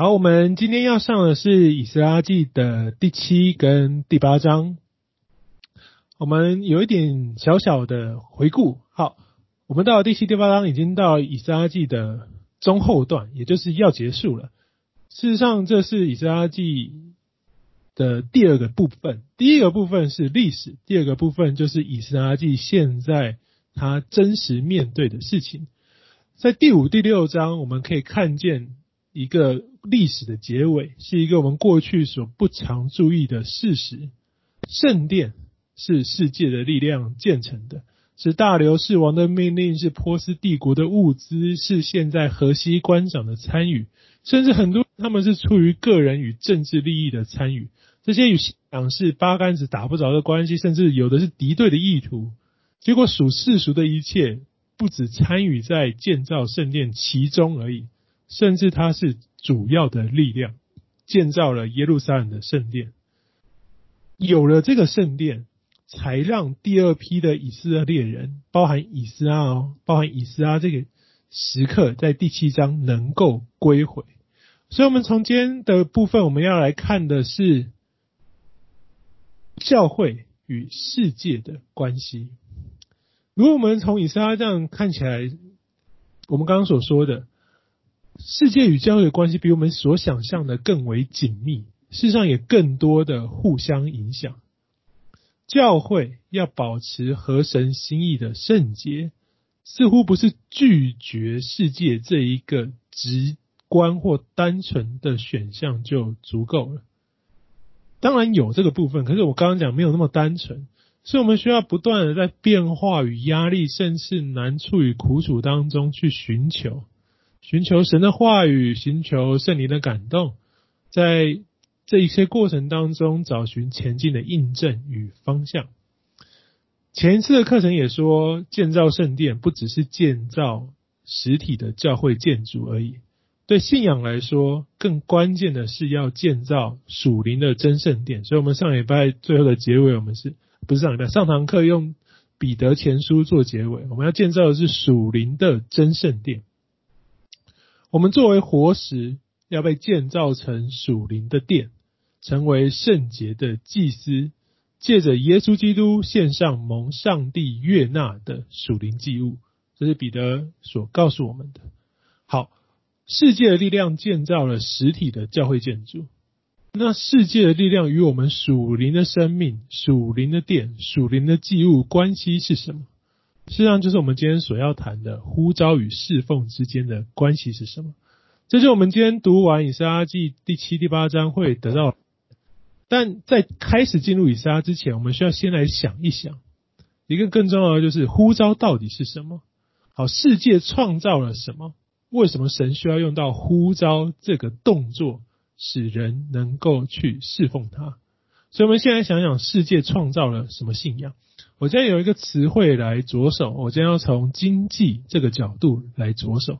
好，我们今天要上的是以斯拉记的第七跟第八章。我们有一点小小的回顾。好，我们到第七、第八章，已经到以斯拉记的中后段，也就是要结束了。事实上，这是以斯拉记的第二个部分。第一个部分是历史，第二个部分就是以斯拉记现在他真实面对的事情。在第五、第六章，我们可以看见一个历史的结尾，是一个我们过去所不常注意的事实：圣殿。是世界的力量建成的，是大流士王的命令，是波斯帝国的物资，是现在河西官长的参与，甚至很多他们是出于个人与政治利益的参与。这些与信仰是八竿子打不着的关系，甚至有的是敌对的意图。结果属世俗的一切，不只参与在建造圣殿其中而已，甚至它是主要的力量，建造了耶路撒冷的圣殿。有了这个圣殿。才让第二批的以色列人，包含以斯拉哦，包含以斯拉这个时刻，在第七章能够归回。所以，我们从今天的部分，我们要来看的是教会与世界的关系。如果我们从以斯拉这样看起来，我们刚刚所说的世界与教会的关系，比我们所想象的更为紧密，事实上也更多的互相影响。教会要保持合神心意的圣洁，似乎不是拒绝世界这一个直观或单纯的选项就足够了。当然有这个部分，可是我刚刚讲没有那么单纯，所以我们需要不断的在变化与压力，甚至难处与苦楚当中去寻求，寻求神的话语，寻求圣灵的感动，在。这一些过程当中，找寻前进的印证与方向。前一次的课程也说，建造圣殿不只是建造实体的教会建筑而已。对信仰来说，更关键的是要建造属灵的真圣殿。所以，我们上礼拜最后的结尾，我们是不是上礼拜上堂课用彼得前书做结尾？我们要建造的是属灵的真圣殿。我们作为活石，要被建造成属灵的殿。成为圣洁的祭司，借着耶稣基督献上蒙上帝悦纳的属灵祭物，这是彼得所告诉我们的。好，世界的力量建造了实体的教会建筑，那世界的力量与我们属灵的生命、属灵的殿、属灵的祭物关系是什么？实际上，就是我们今天所要谈的呼召与侍奉之间的关系是什么？这就是我们今天读完以撒记第七、第八章会得到。但在开始进入以撒之前，我们需要先来想一想，一个更重要的就是呼召到底是什么？好，世界创造了什么？为什么神需要用到呼召这个动作，使人能够去侍奉他？所以，我们先来想想，世界创造了什么信仰？我今天有一个词汇来着手，我今天要从经济这个角度来着手。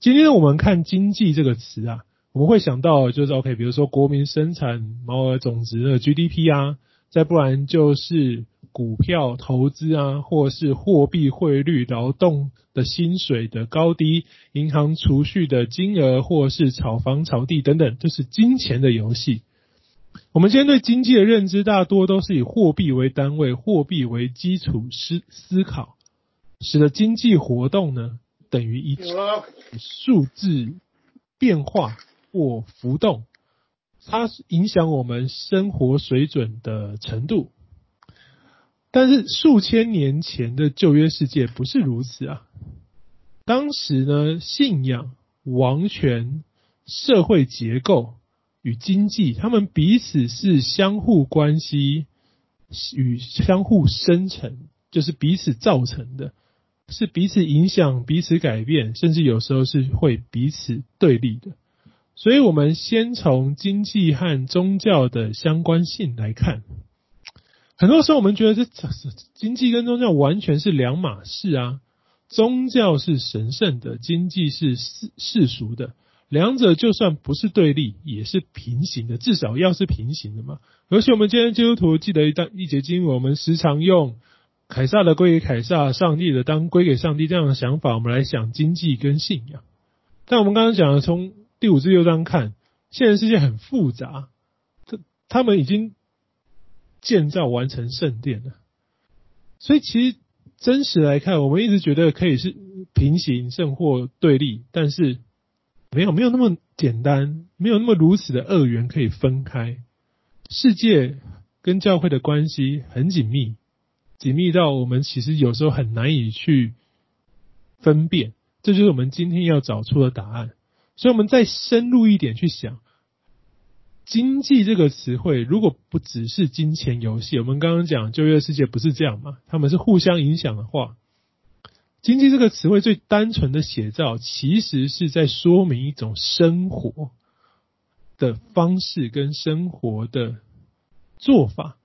今天我们看经济这个词啊。我们会想到就是 OK，比如说国民生产毛额总值的 GDP 啊，再不然就是股票投资啊，或是货币汇率、劳动的薪水的高低、银行储蓄的金额，或是炒房炒地等等，就是金钱的游戏。我们今天对经济的认知大多都是以货币为单位、货币为基础思思考，使得经济活动呢等于一数字变化。或浮动，它影响我们生活水准的程度。但是数千年前的旧约世界不是如此啊。当时呢，信仰、王权、社会结构与经济，他们彼此是相互关系与相互生成，就是彼此造成的，是彼此影响、彼此改变，甚至有时候是会彼此对立的。所以，我们先从经济和宗教的相关性来看。很多时候，我们觉得这经济跟宗教完全是两码事啊。宗教是神圣的，经济是世世俗的，两者就算不是对立，也是平行的，至少要是平行的嘛。而且，我们今天基督徒记得一段一节经文，我们时常用凯撒的归给凯撒，上帝的当归给上帝这样的想法，我们来想经济跟信仰。但我们刚刚讲的从第五至六章看，现在世界很复杂，他他们已经建造完成圣殿了，所以其实真实来看，我们一直觉得可以是平行甚或对立，但是没有没有那么简单，没有那么如此的二元可以分开。世界跟教会的关系很紧密，紧密到我们其实有时候很难以去分辨。这就是我们今天要找出的答案。所以，我们再深入一点去想，经济这个词汇，如果不只是金钱游戏，我们刚刚讲旧约世界不是这样嘛？他们是互相影响的话，经济这个词汇最单纯的写照，其实是在说明一种生活的方式跟生活的做法。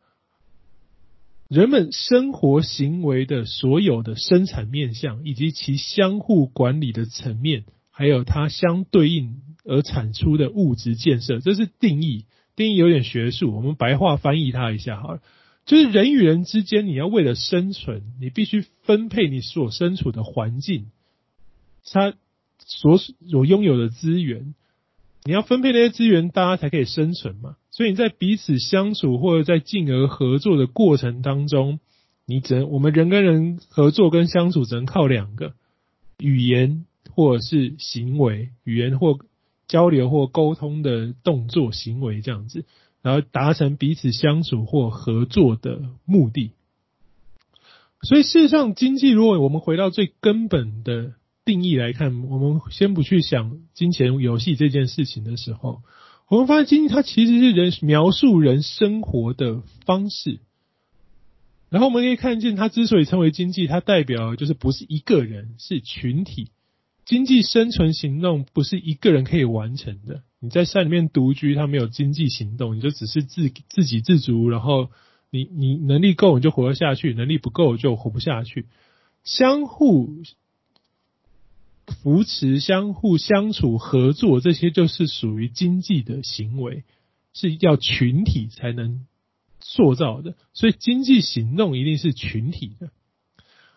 人们生活行为的所有的生产面向，以及其相互管理的层面，还有它相对应而产出的物质建设，这是定义。定义有点学术，我们白话翻译它一下好了。就是人与人之间，你要为了生存，你必须分配你所身处的环境，它所所拥有的资源。你要分配那些资源，大家才可以生存嘛。所以你在彼此相处或者在进而合作的过程当中，你只能我们人跟人合作跟相处只能靠两个语言或者是行为，语言或交流或沟通的动作行为这样子，然后达成彼此相处或合作的目的。所以事实上，经济如果我们回到最根本的。定义来看，我们先不去想金钱游戏这件事情的时候，我们发现经济它其实是人描述人生活的方式。然后我们可以看见，它之所以称为经济，它代表就是不是一个人，是群体。经济生存行动不是一个人可以完成的。你在山里面独居，他没有经济行动，你就只是自自给自足，然后你你能力够你就活得下去，能力不够就活不下去。相互。扶持、相互相处、合作，这些就是属于经济的行为，是要群体才能塑造的。所以，经济行动一定是群体的。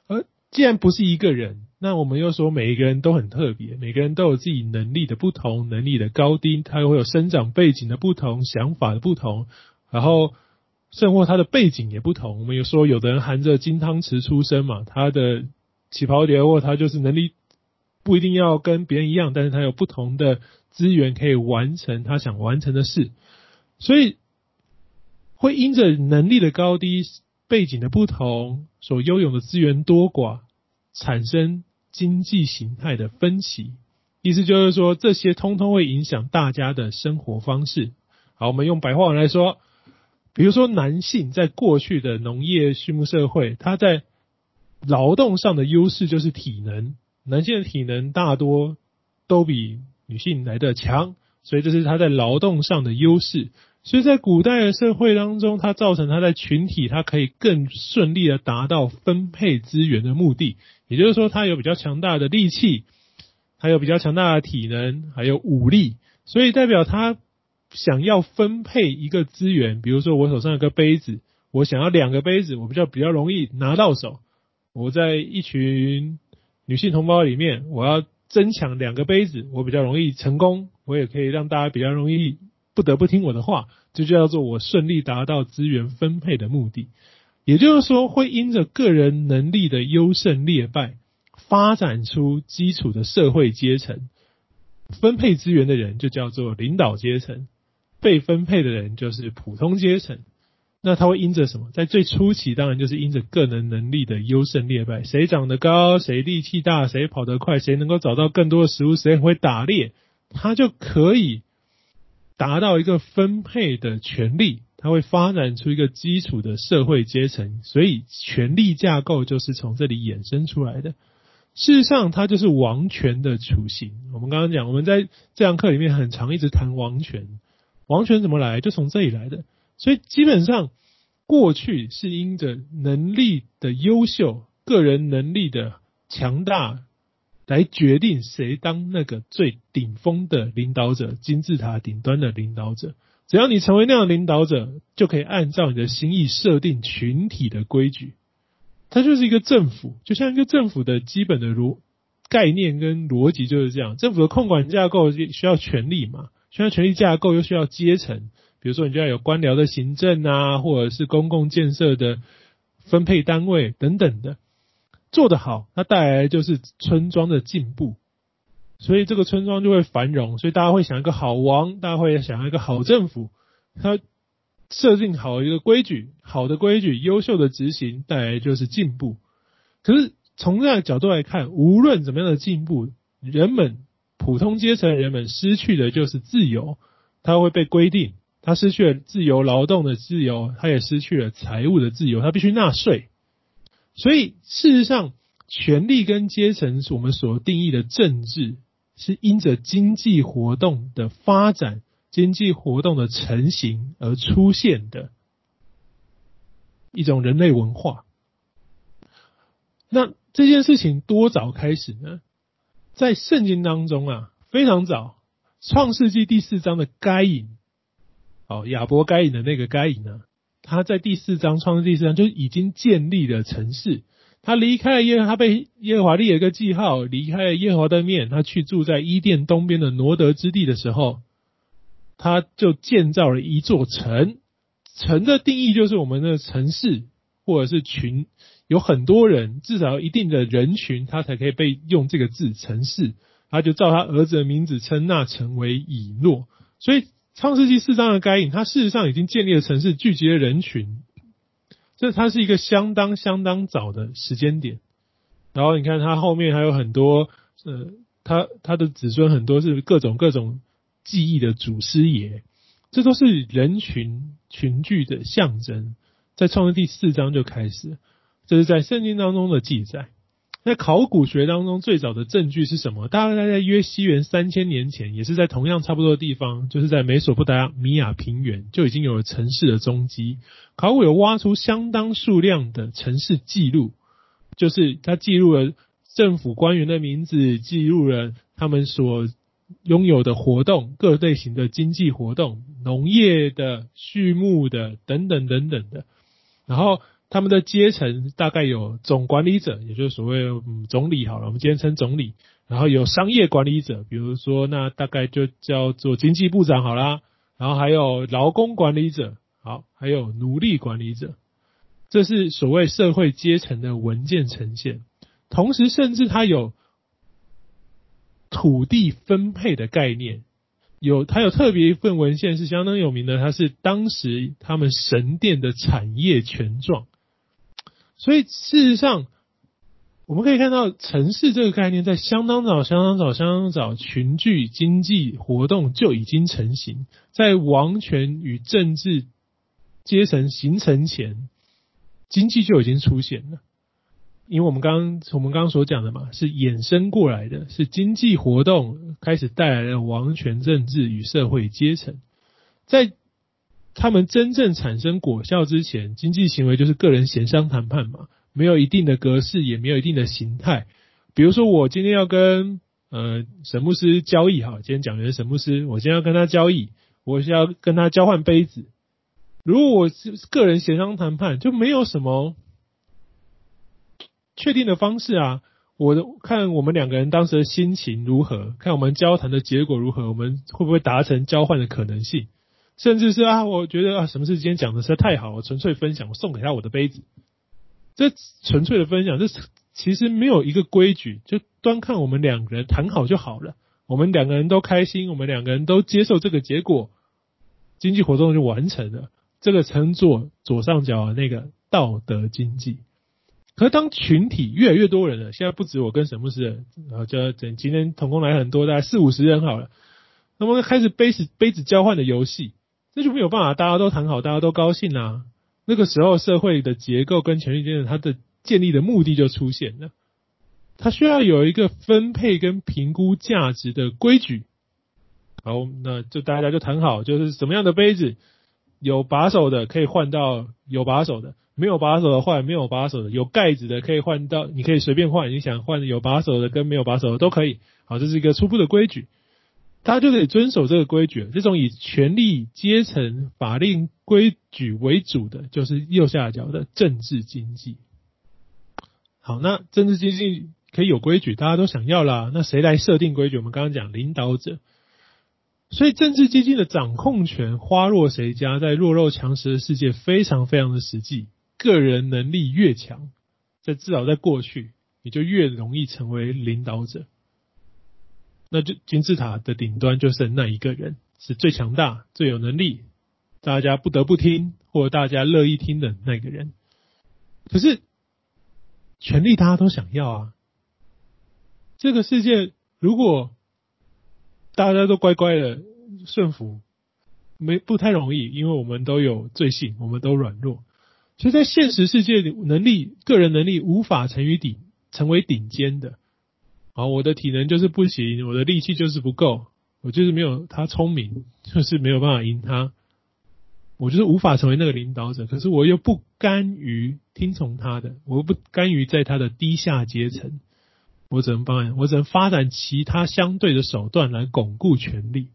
而既然不是一个人，那我们又说每一个人都很特别，每个人都有自己能力的不同、能力的高低，他又会有生长背景的不同、想法的不同，然后甚或他的背景也不同。我们有说，有的人含着金汤匙出生嘛，他的起跑点或他就是能力。不一定要跟别人一样，但是他有不同的资源可以完成他想完成的事，所以会因着能力的高低、背景的不同，所拥有的资源多寡，产生经济形态的分歧。意思就是说，这些通通会影响大家的生活方式。好，我们用白话文来说，比如说男性在过去的农业畜牧社会，他在劳动上的优势就是体能。男性的体能大多都比女性来得强，所以这是他在劳动上的优势。所以在古代的社会当中，它造成他在群体，他可以更顺利的达到分配资源的目的。也就是说，他有比较强大的力气，还有比较强大的体能，还有武力，所以代表他想要分配一个资源。比如说，我手上有个杯子，我想要两个杯子，我比较比较容易拿到手。我在一群。女性同胞里面，我要争抢两个杯子，我比较容易成功，我也可以让大家比较容易不得不听我的话，这就叫做我顺利达到资源分配的目的。也就是说，会因着个人能力的优胜劣败，发展出基础的社会阶层。分配资源的人就叫做领导阶层，被分配的人就是普通阶层。那他会因着什么？在最初期，当然就是因着个人能力的优胜劣败，谁长得高，谁力气大，谁跑得快，谁能够找到更多的食物，谁会打猎，他就可以达到一个分配的权利。它会发展出一个基础的社会阶层，所以权力架构就是从这里衍生出来的。事实上，它就是王权的雏形。我们刚刚讲，我们在这堂课里面很常一直谈王权，王权怎么来，就从这里来的。所以基本上，过去是因着能力的优秀、个人能力的强大，来决定谁当那个最顶峰的领导者、金字塔顶端的领导者。只要你成为那样的领导者，就可以按照你的心意设定群体的规矩。它就是一个政府，就像一个政府的基本的逻概念跟逻辑就是这样。政府的控管架构需要权力嘛。需要权力架构又需要阶层，比如说你就要有官僚的行政啊，或者是公共建设的分配单位等等的，做得好，它带来的就是村庄的进步，所以这个村庄就会繁荣，所以大家会想一个好王，大家会想一个好政府，他设定好一个规矩，好的规矩，优秀的执行带来就是进步。可是从这个角度来看，无论怎么样的进步，人们普通阶层人们失去的就是自由，他会被规定，他失去了自由劳动的自由，他也失去了财务的自由，他必须纳税。所以事实上，权力跟阶层是我们所定义的政治，是因着经济活动的发展。经济活动的成型而出现的一种人类文化。那这件事情多早开始呢？在圣经当中啊，非常早，创世纪第四章的该隐，哦，亚伯该隐的那个该隐呢，他在第四章创世第四章就已经建立了城市。他离开了耶，他被耶和华立了一个记号，离开了耶和华的面，他去住在伊甸东边的挪德之地的时候。他就建造了一座城，城的定义就是我们的城市，或者是群，有很多人，至少一定的人群，他才可以被用这个字城市。他就照他儿子的名字称那城为以诺。所以创世纪四章的该隐，他事实上已经建立了城市，聚集了人群。这它是一个相当相当早的时间点。然后你看它后面还有很多，呃，他他的子孙很多是各种各种。记忆的祖师爷，这都是人群群聚的象征。在创世第四章就开始，这是在圣经当中的记载。在考古学当中最早的证据是什么？大概在约西元三千年前，也是在同样差不多的地方，就是在美索不达米亚平原就已经有了城市的踪迹。考古有挖出相当数量的城市记录，就是它记录了政府官员的名字，记录了他们所。拥有的活动，各类型的经济活动，农业的、畜牧的等等等等的。然后他们的阶层大概有总管理者，也就是所谓嗯总理好了，我们今天称总理。然后有商业管理者，比如说那大概就叫做经济部长好啦。然后还有劳工管理者，好，还有奴隶管理者。这是所谓社会阶层的文件呈现。同时，甚至它有。土地分配的概念，有它有特别一份文献是相当有名的，它是当时他们神殿的产业权状。所以事实上，我们可以看到城市这个概念在相当早、相当早、相当早，群聚经济活动就已经成型，在王权与政治阶层形成前，经济就已经出现了。因为我们刚刚我们刚刚所讲的嘛，是衍生过来的，是经济活动开始带来了王权政治与社会阶层，在他们真正产生果效之前，经济行为就是个人协商谈判嘛，没有一定的格式，也没有一定的形态。比如说，我今天要跟呃沈牧师交易，哈，今天讲的是沈牧师，我今天要跟他交易，我是要跟他交换杯子。如果我是个人协商谈判，就没有什么。确定的方式啊，我的看我们两个人当时的心情如何，看我们交谈的结果如何，我们会不会达成交换的可能性，甚至是啊，我觉得啊，什么事今天讲的实在太好，我纯粹分享，我送给他我的杯子，这纯粹的分享，这其实没有一个规矩，就端看我们两个人谈好就好了，我们两个人都开心，我们两个人都接受这个结果，经济活动就完成了，这个称作左上角的那个道德经济。可是当群体越来越多人了，现在不止我跟沈牧师，然后就整今天同工来很多，大概四五十人好了，那么开始杯子杯子交换的游戏，这就没有办法，大家都谈好，大家都高兴啊。那个时候社会的结构跟权力间的它的建立的目的就出现了，它需要有一个分配跟评估价值的规矩。好，那就大家就谈好，就是什么样的杯子有把手的可以换到有把手的。没有把手的换，没有把手的，有盖子的可以换到，你可以随便换，你想换有把手的跟没有把手的都可以。好，这是一个初步的规矩，大家就得遵守这个规矩。这种以权力阶层法令规矩为主的，就是右下角的政治经济。好，那政治经济可以有规矩，大家都想要啦。那谁来设定规矩？我们刚刚讲领导者，所以政治基金的掌控权花落谁家，在弱肉强食的世界非常非常的实际。个人能力越强，在至少在过去，你就越容易成为领导者。那就金字塔的顶端就剩那一个人，是最强大、最有能力，大家不得不听或大家乐意听的那个人。可是，权力大家都想要啊。这个世界如果大家都乖乖的顺服，没不太容易，因为我们都有罪性，我们都软弱。所以在现实世界里，能力、个人能力无法成于顶，成为顶尖的。好，我的体能就是不行，我的力气就是不够，我就是没有他聪明，就是没有办法赢他，我就是无法成为那个领导者。可是我又不甘于听从他的，我又不甘于在他的低下阶层，我只能帮，我只能发展其他相对的手段来巩固权力，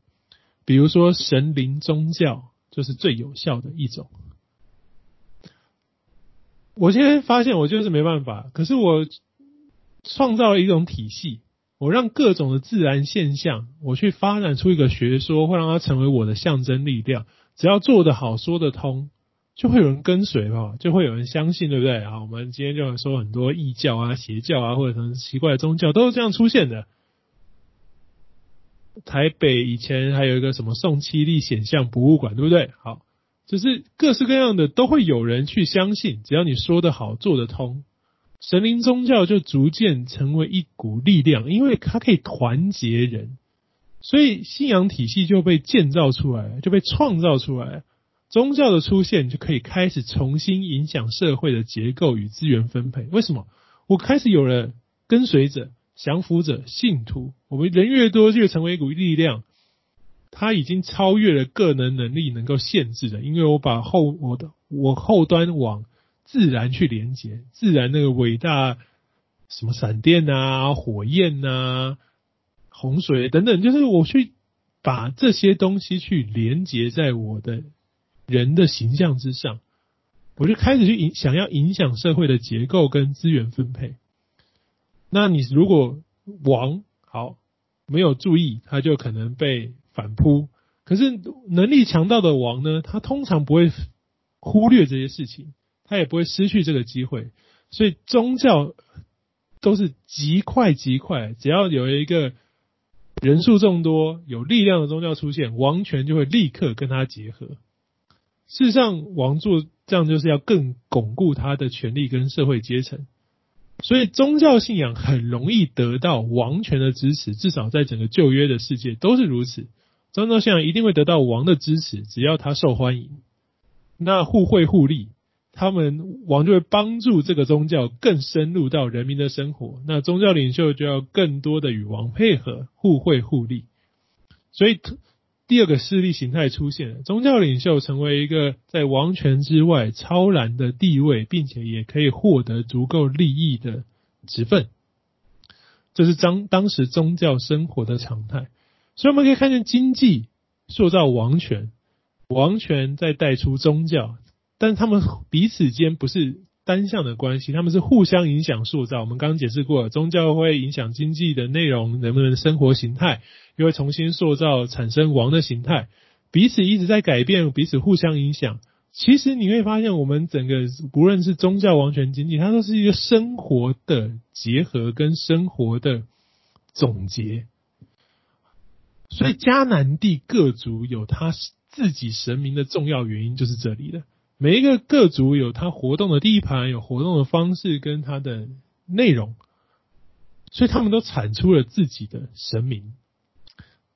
比如说神灵宗教就是最有效的一种。我现在发现我就是没办法，可是我。创造了一种体系，我让各种的自然现象，我去发展出一个学说，会让它成为我的象征力量。只要做得好，说得通，就会有人跟随吧，就会有人相信，对不对？啊，我们今天就说很多异教啊、邪教啊，或者什么奇怪的宗教，都是这样出现的。台北以前还有一个什么宋七力显像博物馆，对不对？好，就是各式各样的都会有人去相信，只要你说得好，做得通。神灵宗教就逐渐成为一股力量，因为它可以团结人，所以信仰体系就被建造出来，就被创造出来。宗教的出现就可以开始重新影响社会的结构与资源分配。为什么？我开始有了跟随者、降服者、信徒。我们人越多，就成为一股力量。它已经超越了个人能力能够限制的，因为我把后我的我后端往。自然去连接，自然那个伟大什么闪电啊、火焰啊、洪水等等，就是我去把这些东西去连接在我的人的形象之上，我就开始去影想要影响社会的结构跟资源分配。那你如果王好没有注意，他就可能被反扑。可是能力强大的王呢，他通常不会忽略这些事情。他也不会失去这个机会，所以宗教都是极快极快，只要有一个人数众多、有力量的宗教出现，王权就会立刻跟他结合。事实上，王做这样就是要更巩固他的权力跟社会阶层，所以宗教信仰很容易得到王权的支持，至少在整个旧约的世界都是如此。宗教信仰一定会得到王的支持，只要他受欢迎，那互惠互利。他们王就会帮助这个宗教更深入到人民的生活，那宗教领袖就要更多的与王配合，互惠互利。所以第二个势力形态出现，宗教领袖成为一个在王权之外超然的地位，并且也可以获得足够利益的职分。这是当当时宗教生活的常态。所以我们可以看见经济塑造王权，王权再带出宗教。但他们彼此间不是单向的关系，他们是互相影响塑造。我们刚刚解释过了，宗教会影响经济的内容，人们的生活形态，又会重新塑造，产生王的形态，彼此一直在改变，彼此互相影响。其实你会发现，我们整个不论是宗教、王权、经济，它都是一个生活的结合跟生活的总结。所以迦南地各族有他自己神明的重要原因，就是这里的。每一个各族有他活动的地盘，有活动的方式跟他的内容，所以他们都产出了自己的神明。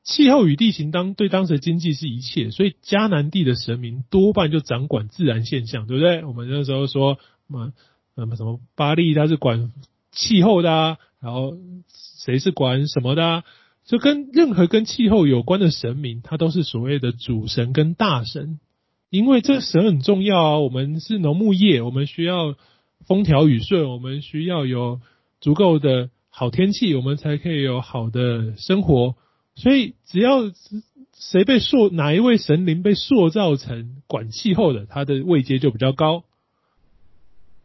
气候与地形当对当时的经济是一切，所以迦南地的神明多半就掌管自然现象，对不对？我们那时候说什么什么什么巴力他是管气候的啊，然后谁是管什么的啊？就跟任何跟气候有关的神明，他都是所谓的主神跟大神。因为这神很重要啊，我们是农牧业，我们需要风调雨顺，我们需要有足够的好天气，我们才可以有好的生活。所以，只要谁被塑，哪一位神灵被塑造成管气候的，他的位阶就比较高。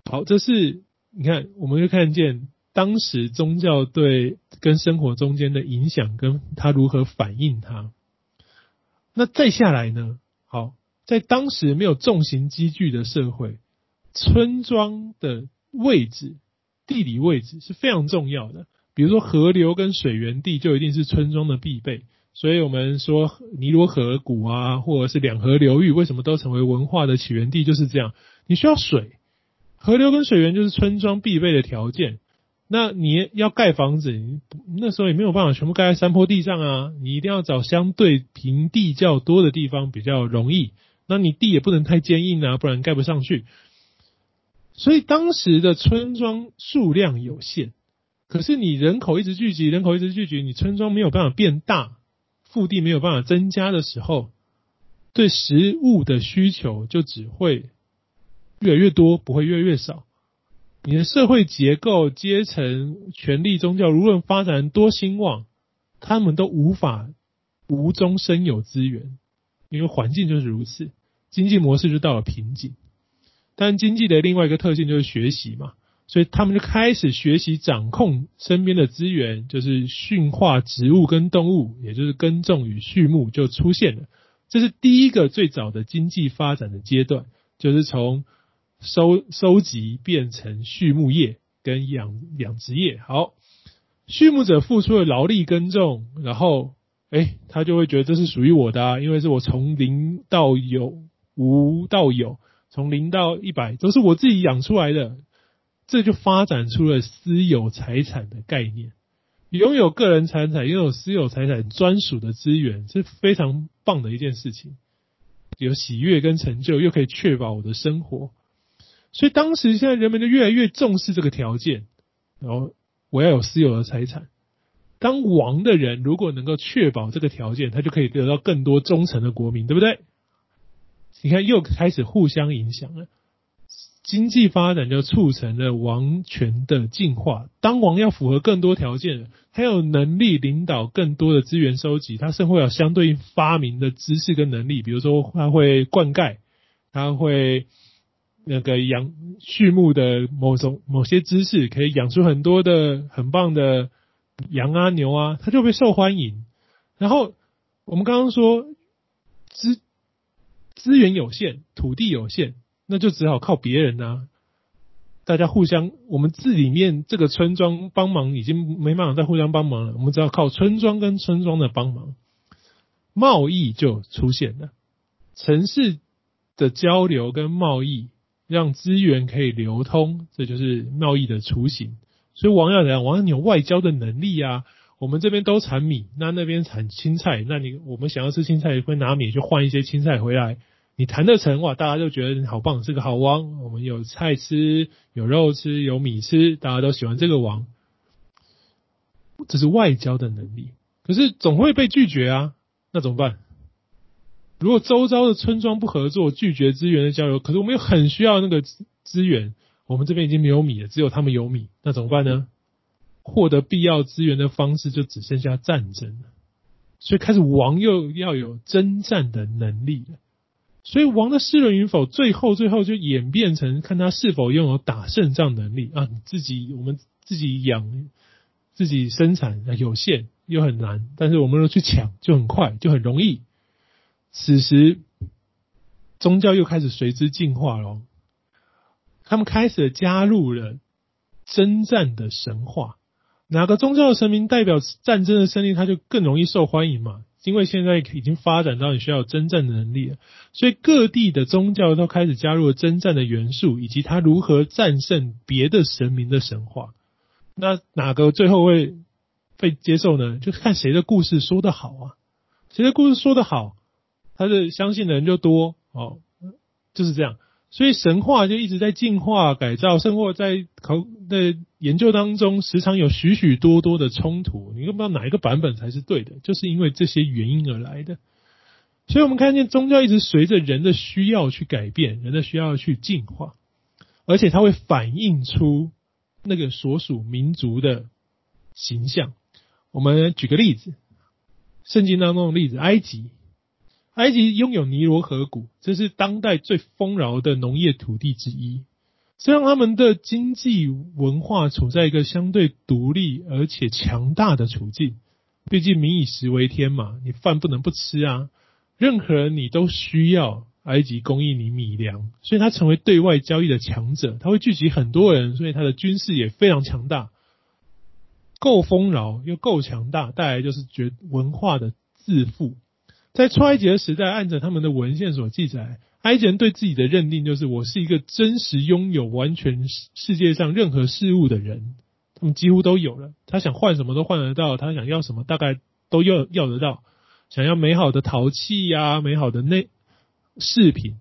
好，这是你看，我们会看见当时宗教对跟生活中间的影响，跟他如何反映它。那再下来呢？好，在当时没有重型机具的社会，村庄的位置、地理位置是非常重要的。比如说河流跟水源地就一定是村庄的必备。所以我们说尼罗河谷啊，或者是两河流域，为什么都成为文化的起源地？就是这样，你需要水，河流跟水源就是村庄必备的条件。那你要盖房子，那时候也没有办法全部盖在山坡地上啊，你一定要找相对平地较多的地方比较容易。那你地也不能太坚硬啊，不然盖不上去。所以当时的村庄数量有限，可是你人口一直聚集，人口一直聚集，你村庄没有办法变大。腹地没有办法增加的时候，对食物的需求就只会越来越多，不会越来越少。你的社会结构、阶层、权力、宗教，无论发展多兴旺，他们都无法无中生有资源，因为环境就是如此，经济模式就到了瓶颈。但经济的另外一个特性就是学习嘛。所以他们就开始学习掌控身边的资源，就是驯化植物跟动物，也就是耕种与畜牧就出现了。这是第一个最早的经济发展的阶段，就是从收收集变成畜牧业跟养养殖业。好，畜牧者付出了劳力耕种，然后哎，他就会觉得这是属于我的啊，因为是我从零到有，无到有，从零到一百都是我自己养出来的。这就发展出了私有财产的概念，拥有个人财产、拥有私有财产专属的资源是非常棒的一件事情，有喜悦跟成就，又可以确保我的生活。所以当时现在人们就越来越重视这个条件，然后我要有私有的财产。当王的人如果能够确保这个条件，他就可以得到更多忠诚的国民，对不对？你看，又开始互相影响了。经济发展就促成了王权的进化。当王要符合更多条件，他有能力领导更多的资源收集，他甚至会有相对应发明的知识跟能力，比如说他会灌溉，他会那个养畜牧的某种某些知识，可以养出很多的很棒的羊啊牛啊，他就会受欢迎。然后我们刚刚说资资源有限，土地有限。那就只好靠别人啊！大家互相，我们自里面这个村庄帮忙已经没办法再互相帮忙了。我们只要靠村庄跟村庄的帮忙，贸易就出现了。城市的交流跟贸易，让资源可以流通，这就是贸易的雏形。所以王要怎样？王要有外交的能力啊！我们这边都产米，那那边产青菜，那你我们想要吃青菜，也会拿米去换一些青菜回来。你谈得成哇，大家就觉得你好棒，是个好王。我们有菜吃，有肉吃，有米吃，大家都喜欢这个王。这是外交的能力，可是总会被拒绝啊，那怎么办？如果周遭的村庄不合作，拒绝资源的交流，可是我们又很需要那个资源，我们这边已经没有米了，只有他们有米，那怎么办呢？获得必要资源的方式就只剩下战争，所以开始王又要有征战的能力。所以王的适伦与否，最后最后就演变成看他是否拥有打胜仗能力啊！你自己我们自己养自己生产有限又很难，但是我们若去抢就很快就很容易。此时宗教又开始随之进化了，他们开始加入了征战的神话，哪个宗教的神明代表战争的胜利，他就更容易受欢迎嘛。因为现在已经发展到你需要征战的能力了，所以各地的宗教都开始加入了征战的元素，以及他如何战胜别的神明的神话。那哪个最后会被接受呢？就看谁的故事说得好啊，谁的故事说得好，他的相信的人就多哦，就是这样。所以神话就一直在进化、改造，甚或在考的研究当中，时常有许许多多的冲突。你都不知道哪一个版本才是对的，就是因为这些原因而来的。所以我们看见宗教一直随着人的需要去改变，人的需要去进化，而且它会反映出那个所属民族的形象。我们举个例子，圣经当中的例子，埃及。埃及拥有尼罗河谷，这是当代最丰饶的农业土地之一。虽然他们的经济文化处在一个相对独立而且强大的处境，毕竟民以食为天嘛，你饭不能不吃啊。任何人你都需要埃及供应你米粮，所以他成为对外交易的强者，他会聚集很多人，所以他的军事也非常强大，够丰饶又够强大，带来就是觉文化的自负。在初埃及的时代，按照他们的文献所记载，埃及人对自己的认定就是我是一个真实拥有完全世界上任何事物的人，他们几乎都有了，他想换什么都换得到，他想要什么大概都要要得到。想要美好的陶器呀，美好的那饰品，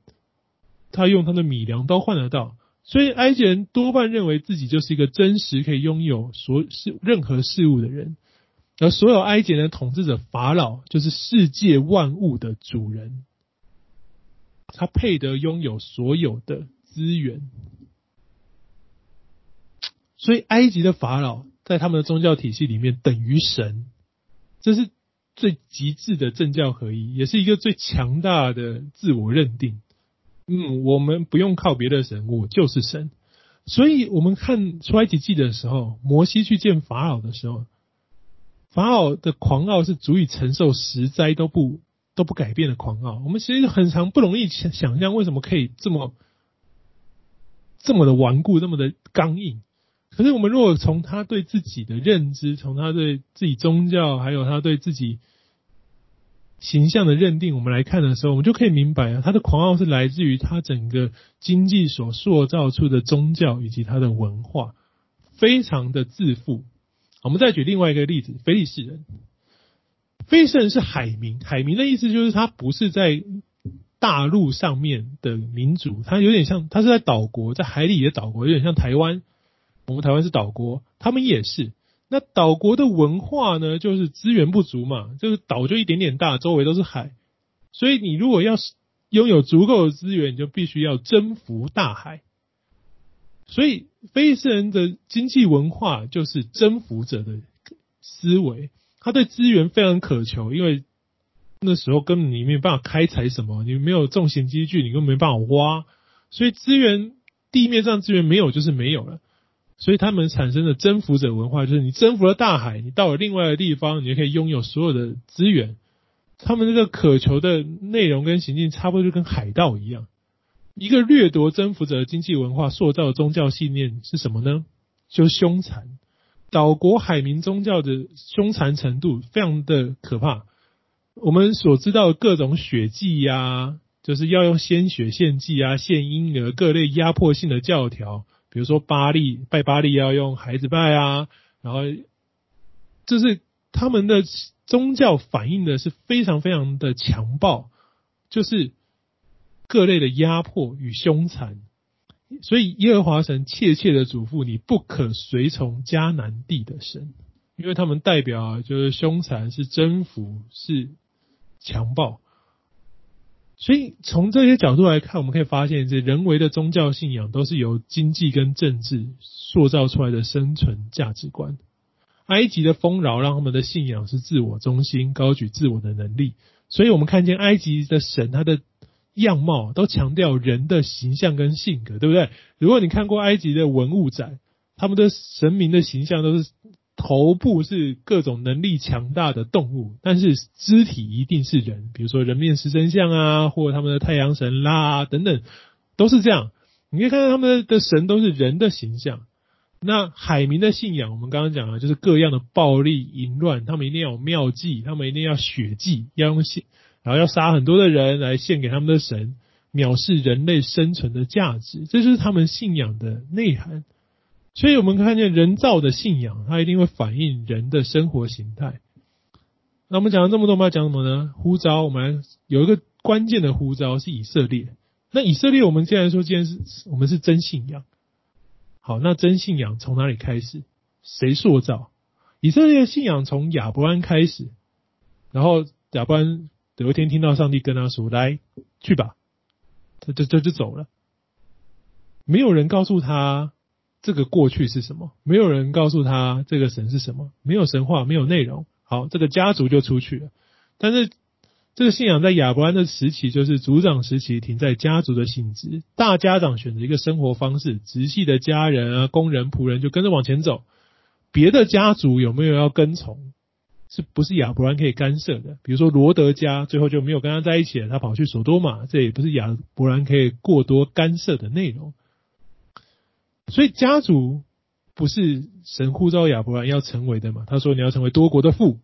他用他的米粮都换得到。所以埃及人多半认为自己就是一个真实可以拥有所是任何事物的人，而所有埃及人的统治者法老就是世界万物的主人，他配得拥有所有的资源。所以埃及的法老在他们的宗教体系里面等于神，这是。最极致的政教合一，也是一个最强大的自我认定。嗯，我们不用靠别的神，我就是神。所以，我们看出埃及记的时候，摩西去见法老的时候，法老的狂傲是足以承受十灾都不都不改变的狂傲。我们其实很常不容易想想象，为什么可以这么这么的顽固，这么的刚硬。可是，我们如果从他对自己的认知，从他对自己宗教，还有他对自己形象的认定，我们来看的时候，我们就可以明白啊，他的狂傲是来自于他整个经济所塑造出的宗教以及他的文化，非常的自负。我们再举另外一个例子，菲利士人。菲利士人是海民，海民的意思就是他不是在大陆上面的民族，他有点像，他是在岛国，在海里的岛国，有点像台湾。我们台湾是岛国，他们也是。那岛国的文化呢，就是资源不足嘛，这个岛就一点点大，周围都是海，所以你如果要拥有足够的资源，你就必须要征服大海。所以非利士人的经济文化就是征服者的思维，他对资源非常渴求，因为那时候根本你没有办法开采什么，你没有重型机具，你根本没办法挖，所以资源地面上资源没有就是没有了。所以他们产生的征服者文化，就是你征服了大海，你到了另外的地方，你就可以拥有所有的资源。他们这个渴求的内容跟行径，差不多就跟海盗一样。一个掠夺征服者的经济文化塑造宗教信念是什么呢？就是凶残。岛国海民宗教的凶残程度非常的可怕。我们所知道各种血祭呀，就是要用鲜血献祭啊，献婴儿，各类压迫性的教条。比如说巴利拜巴利要用孩子拜啊，然后就是他们的宗教反映的是非常非常的强暴，就是各类的压迫与凶残，所以耶和华神切切的嘱咐你不可随从迦南地的神，因为他们代表啊就是凶残是征服是强暴。所以从这些角度来看，我们可以发现，这人为的宗教信仰都是由经济跟政治塑造出来的生存价值观。埃及的丰饶让他们的信仰是自我中心，高举自我的能力。所以我们看见埃及的神，他的样貌都强调人的形象跟性格，对不对？如果你看过埃及的文物展，他们的神明的形象都是。头部是各种能力强大的动物，但是肢体一定是人，比如说人面狮身像啊，或者他们的太阳神啦等等，都是这样。你可以看到他们的神都是人的形象。那海民的信仰，我们刚刚讲了，就是各样的暴力淫乱，他们一定要有庙祭，他们一定要血祭，要用献，然后要杀很多的人来献给他们的神，藐视人类生存的价值，这就是他们信仰的内涵。所以我们看见人造的信仰，它一定会反映人的生活形态。那我们讲了这么多，我们要讲什么呢？呼召，我们有一个关键的呼召是以色列。那以色列，我们既然说，既然是我们是真信仰，好，那真信仰从哪里开始？谁塑造？以色列信仰从亚伯安开始，然后亚伯安有一天听到上帝跟他说：“来，去吧。”他就就就走了，没有人告诉他。这个过去是什么？没有人告诉他这个神是什么，没有神话，没有内容。好，这个家族就出去了。但是这个信仰在亚伯兰的时期，就是族长时期，停在家族的性质。大家长选择一个生活方式，直系的家人啊、工人、仆人就跟着往前走。别的家族有没有要跟从？是不是亚伯兰可以干涉的？比如说罗德家最后就没有跟他在一起了，他跑去索多玛，这也不是亚伯兰可以过多干涉的内容。所以家族不是神呼召亚伯兰要成为的嘛？他说你要成为多国的父，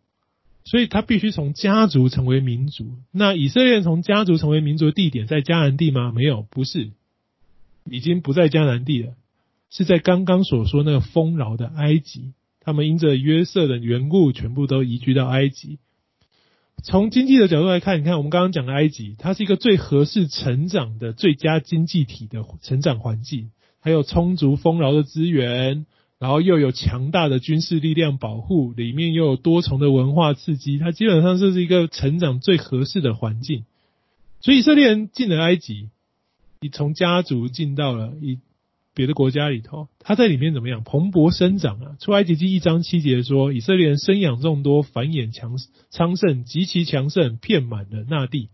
所以他必须从家族成为民族。那以色列从家族成为民族的地点在迦南地吗？没有，不是，已经不在迦南地了，是在刚刚所说那个丰饶的埃及。他们因着约瑟的缘故，全部都移居到埃及。从经济的角度来看，你看我们刚刚讲的埃及，它是一个最合适成长的最佳经济体的成长环境，还有充足丰饶的资源，然后又有强大的军事力量保护，里面又有多重的文化刺激，它基本上就是一个成长最合适的环境。所以以色列人进了埃及，你从家族进到了一。别的国家里头，他在里面怎么样蓬勃生长啊？出埃及记一章七节说，以色列人生养众多，繁衍强昌盛，极其强盛，遍满了那地，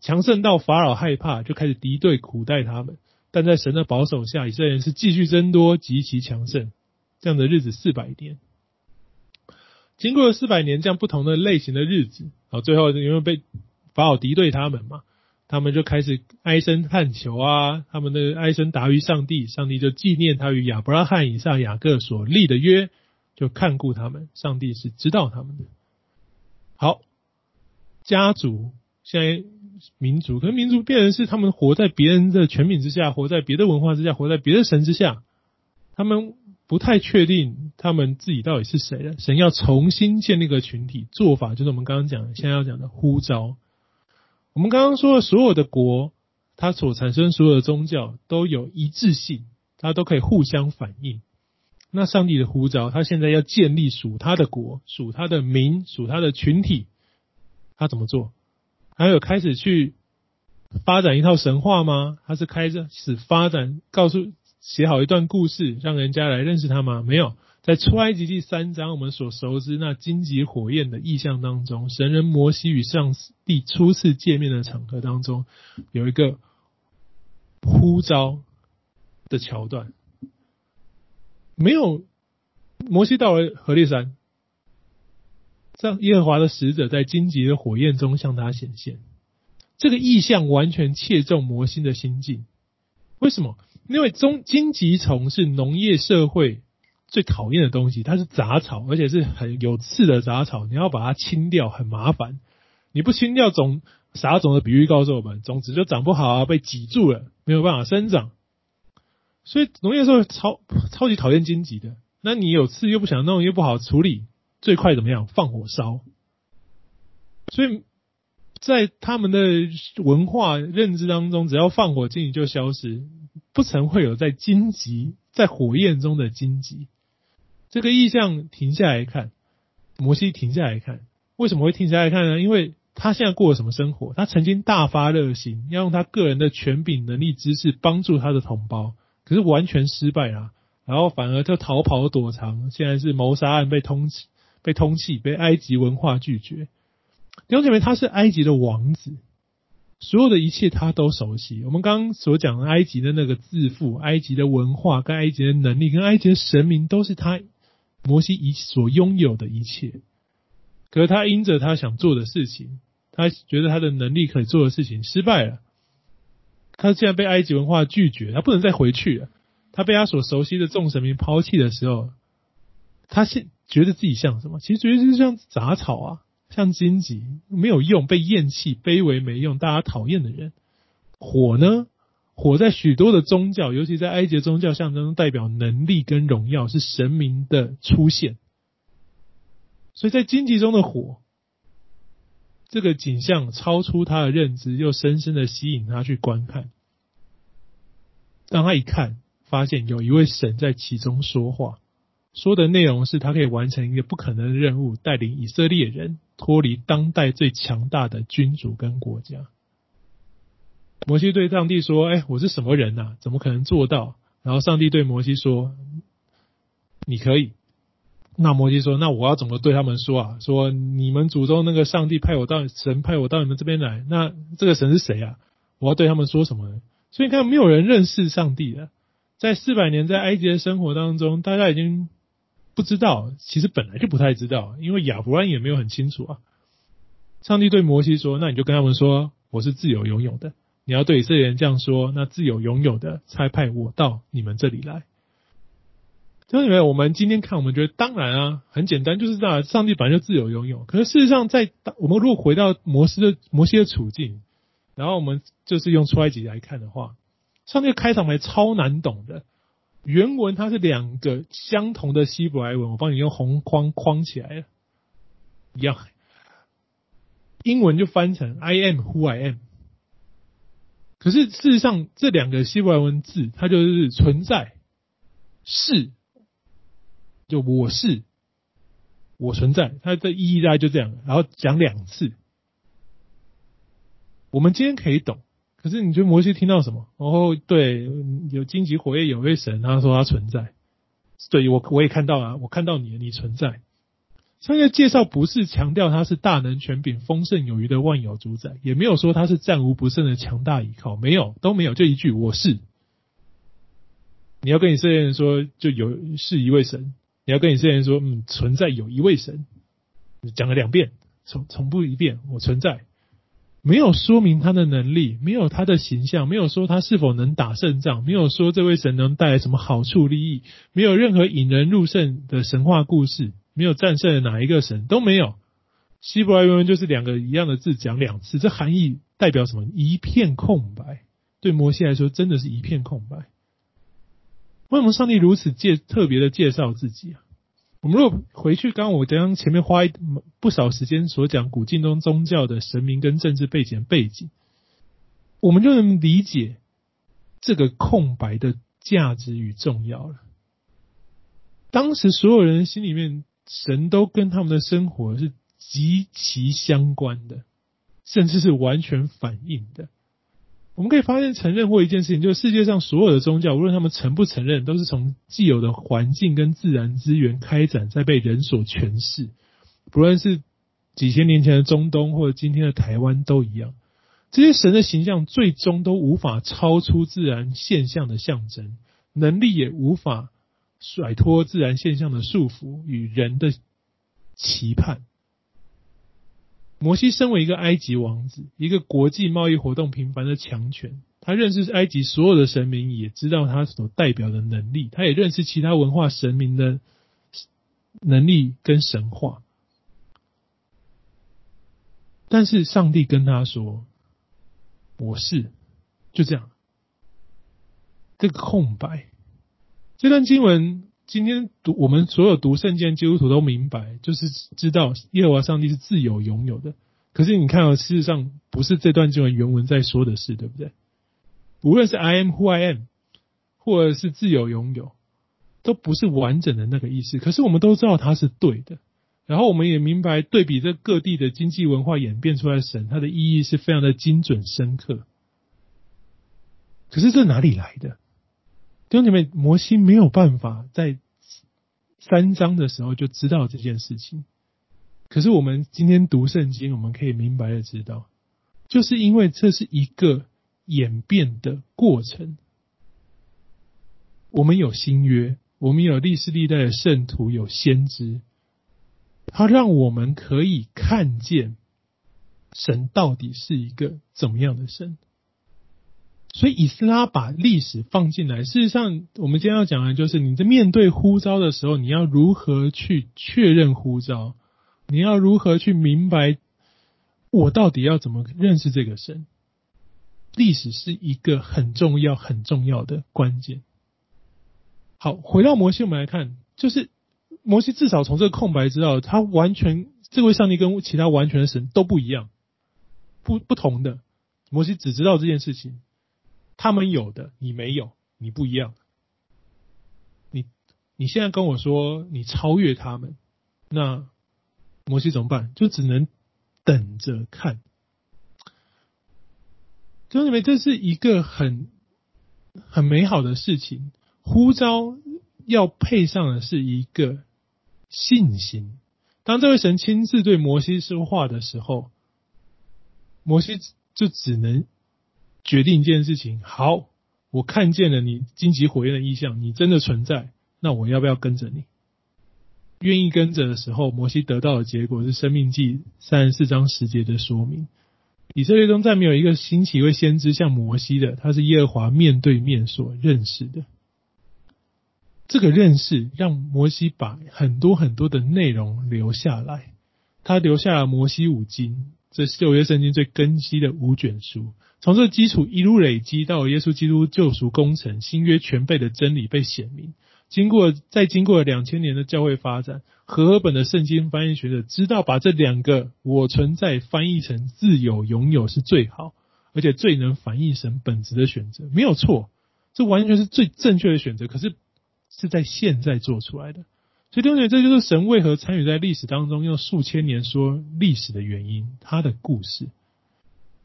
强盛到法老害怕，就开始敌对苦待他们。但在神的保守下，以色列人是继续增多，极其强盛。这样的日子四百年，经过了四百年这样不同的类型的日子，好，最后因为被法老敌对他们嘛。他们就开始唉声叹求啊，他们的唉声达于上帝，上帝就纪念他与亚伯拉罕、以撒、雅各所立的约，就看顾他们。上帝是知道他们的。好，家族现在民族，可是民族变成是他们活在别人的权柄之下，活在别的文化之下，活在别的神之下，他们不太确定他们自己到底是谁了。神要重新建立一个群体，做法就是我们刚刚讲的，现在要讲的呼召。我们刚刚说的所有的国，它所产生所有的宗教都有一致性，它都可以互相反映。那上帝的呼召，他现在要建立属他的国、属他的民、属他的群体，他怎么做？还有开始去发展一套神话吗？他是开始发展，告诉写好一段故事，让人家来认识他吗？没有。在出埃及第三章，我们所熟知那荆棘火焰的意象当中，神人摩西与上帝初次见面的场合当中，有一个呼召的桥段。没有，摩西到了何烈山，让耶和华的使者在荆棘的火焰中向他显现。这个意象完全切中摩西的心境。为什么？因为中荆棘丛是农业社会。最讨厌的东西，它是杂草，而且是很有刺的杂草。你要把它清掉，很麻烦。你不清掉种撒种的比喻告诉我们，种子就长不好啊，被挤住了，没有办法生长。所以农业社会超超级讨厌荆棘的。那你有刺又不想弄，又不好处理，最快怎么样？放火烧。所以在他们的文化认知当中，只要放火，荆棘就消失，不曾会有在荆棘在火焰中的荆棘。这个意象停下来看，摩西停下来看，为什么会停下来看呢？因为他现在过了什么生活？他曾经大发热心，要用他个人的权柄、能力、知识帮助他的同胞，可是完全失败了，然后反而就逃跑躲藏，现在是谋杀案被通缉，被通缉，被埃及文化拒绝。弟兄姐妹，他是埃及的王子。所有的一切他都熟悉。我们刚刚所讲的埃及的那个自负，埃及的文化跟埃及的能力跟埃及的神明，都是他。摩西以所拥有的一切，可是他因着他想做的事情，他觉得他的能力可以做的事情失败了。他竟然被埃及文化拒绝，他不能再回去了。他被他所熟悉的众神明抛弃的时候，他现觉得自己像什么？其实觉得就是像杂草啊，像荆棘，没有用，被厌弃，卑微没用，大家讨厌的人。火呢？火在许多的宗教，尤其在埃及宗教象征中，代表能力跟荣耀，是神明的出现。所以在荆棘中的火，这个景象超出他的认知，又深深的吸引他去观看。当他一看，发现有一位神在其中说话，说的内容是他可以完成一个不可能的任务，带领以色列人脱离当代最强大的君主跟国家。摩西对上帝说：“哎，我是什么人呐？怎么可能做到？”然后上帝对摩西说：“你可以。”那摩西说：“那我要怎么对他们说啊？说你们祖宗那个上帝派我到神派我到你们这边来，那这个神是谁啊？我要对他们说什么呢？”所以你看，没有人认识上帝的。在四百年在埃及的生活当中，大家已经不知道，其实本来就不太知道，因为亚伯兰也没有很清楚啊。上帝对摩西说：“那你就跟他们说，我是自有永有的。你要对以色列人这样说，那自有永有的差派我到你们这里来。”兄弟们，我们今天看，我们觉得当然啊，很简单，就是这样，上帝本来就自有永有。可是事实上，在我们如果回到摩西的摩西的处境，然后我们就是用出埃及来看的话，上帝开场白超难懂的。原文它是两个相同的希伯来文，我帮你用红框框起来了，一样。英文就翻成 I am who I am。可是事实上，这两个希伯来文字，它就是存在，是，就我是，我存在，它的意义大概就这样。然后讲两次，我们今天可以懂。可是你觉得摩西听到什么？然后对，有荆棘火焰有位神，他说他存在。对，我我也看到啊，我看到你，你存在。上面介绍不是强调他是大能权柄、丰盛有余的万有主宰，也没有说他是战无不胜的强大依靠，没有，都没有，就一句我是。你要跟以色列人说，就有是一位神；你要跟以色列人说，嗯，存在有一位神。讲了两遍，重重复一遍，我存在。没有说明他的能力，没有他的形象，没有说他是否能打胜仗，没有说这位神能带来什么好处利益，没有任何引人入胜的神话故事，没有战胜哪一个神都没有。希伯来文就是两个一样的字讲两次，这含义代表什么？一片空白。对摩西来说，真的是一片空白。为什么上帝如此介特别的介绍自己啊？我们如果回去，刚刚我刚刚前面花一不少时间所讲古近东宗教的神明跟政治背景背景，我们就能理解这个空白的价值与重要了。当时所有人心里面，神都跟他们的生活是极其相关的，甚至是完全反应的。我们可以发现，承认过一件事情，就是世界上所有的宗教，无论他们承不承认，都是从既有的环境跟自然资源开展，在被人所诠释。不论是几千年前的中东，或者今天的台湾，都一样。这些神的形象，最终都无法超出自然现象的象征，能力也无法甩脱自然现象的束缚与人的期盼。摩西身为一个埃及王子，一个国际贸易活动频繁的强权，他认识埃及所有的神明，也知道他所代表的能力，他也认识其他文化神明的能力跟神话。但是上帝跟他说：“我是。”就这样，这个空白。这段经文。今天读我们所有读圣经基督徒都明白，就是知道耶和华上帝是自由拥有的。可是你看啊，事实上不是这段经文原文在说的事，对不对？无论是 I am who I am，或者是自由拥有，都不是完整的那个意思。可是我们都知道它是对的，然后我们也明白，对比这各地的经济文化演变出来的神，它的意义是非常的精准深刻。可是这哪里来的？弟兄姐妹，摩西没有办法在三章的时候就知道这件事情。可是我们今天读圣经，我们可以明白的知道，就是因为这是一个演变的过程。我们有新约，我们有历世历代的圣徒，有先知，他让我们可以看见神到底是一个怎么样的神。所以以斯拉把历史放进来，事实上，我们今天要讲的就是你在面对呼召的时候，你要如何去确认呼召？你要如何去明白我到底要怎么认识这个神？历史是一个很重要、很重要的关键。好，回到摩西，我们来看，就是摩西至少从这个空白知道，他完全这位上帝跟其他完全的神都不一样，不不同的。摩西只知道这件事情。他们有的你没有，你不一样。你你现在跟我说你超越他们，那摩西怎么办？就只能等着看。弟兄姊妹，这是一个很很美好的事情。呼召要配上的是一个信心。当这位神亲自对摩西说话的时候，摩西就只能。决定一件事情，好，我看见了你荆棘火焰的意象，你真的存在，那我要不要跟着你？愿意跟着的时候，摩西得到的结果是《生命记》三十四章十节的说明。以色列中再没有一个兴起一位先知像摩西的，他是耶和华面对面所认识的。这个认识让摩西把很多很多的内容留下来，他留下了摩西五经，这是旧约圣经最根基的五卷书。从这基础一路累积到耶稣基督救赎工程，新约全备的真理被显明。经过再经过两千年的教会发展，和合本的圣经翻译学者知道，把这两个“我存在”翻译成“自有永有”是最好，而且最能反映神本质的选择，没有错，这完全是最正确的选择。可是是在现在做出来的，所以弟兄姐妹，这就是神为何参与在历史当中，用数千年说历史的原因，他的故事。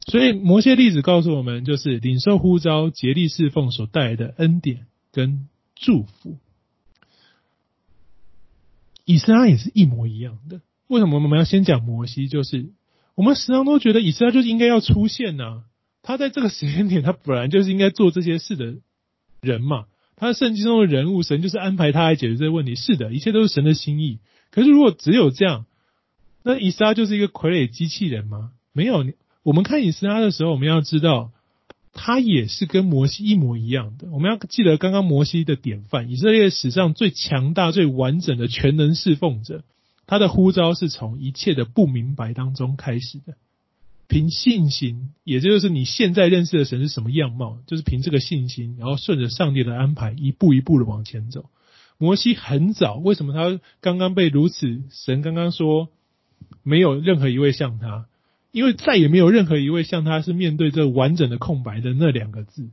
所以摩西的例子告诉我们，就是领受呼召、竭力侍奉所带来的恩典跟祝福。以撒也是一模一样的。为什么我们要先讲摩西？就是我们时常都觉得以撒就是应该要出现呐、他在这个时间点，他本来就是应该做这些事的人嘛。他的圣经中的人物，神就是安排他来解决这些问题。是的，一切都是神的心意。可是如果只有这样，那以撒就是一个傀儡机器人吗？没有。我们看以斯拉的时候，我们要知道。他也是跟摩西一模一样的。我们要记得刚刚摩西的典范，以色列史上最强大、最完整的全能侍奉者。他的呼召是从一切的不明白当中开始的，凭信心，也就是你现在认识的神是什么样貌，就是凭这个信心，然后顺着上帝的安排，一步一步的往前走。摩西很早，为什么他刚刚被如此？神刚刚说，没有任何一位像他。因为再也没有任何一位像他是面对这完整的空白的那两个字，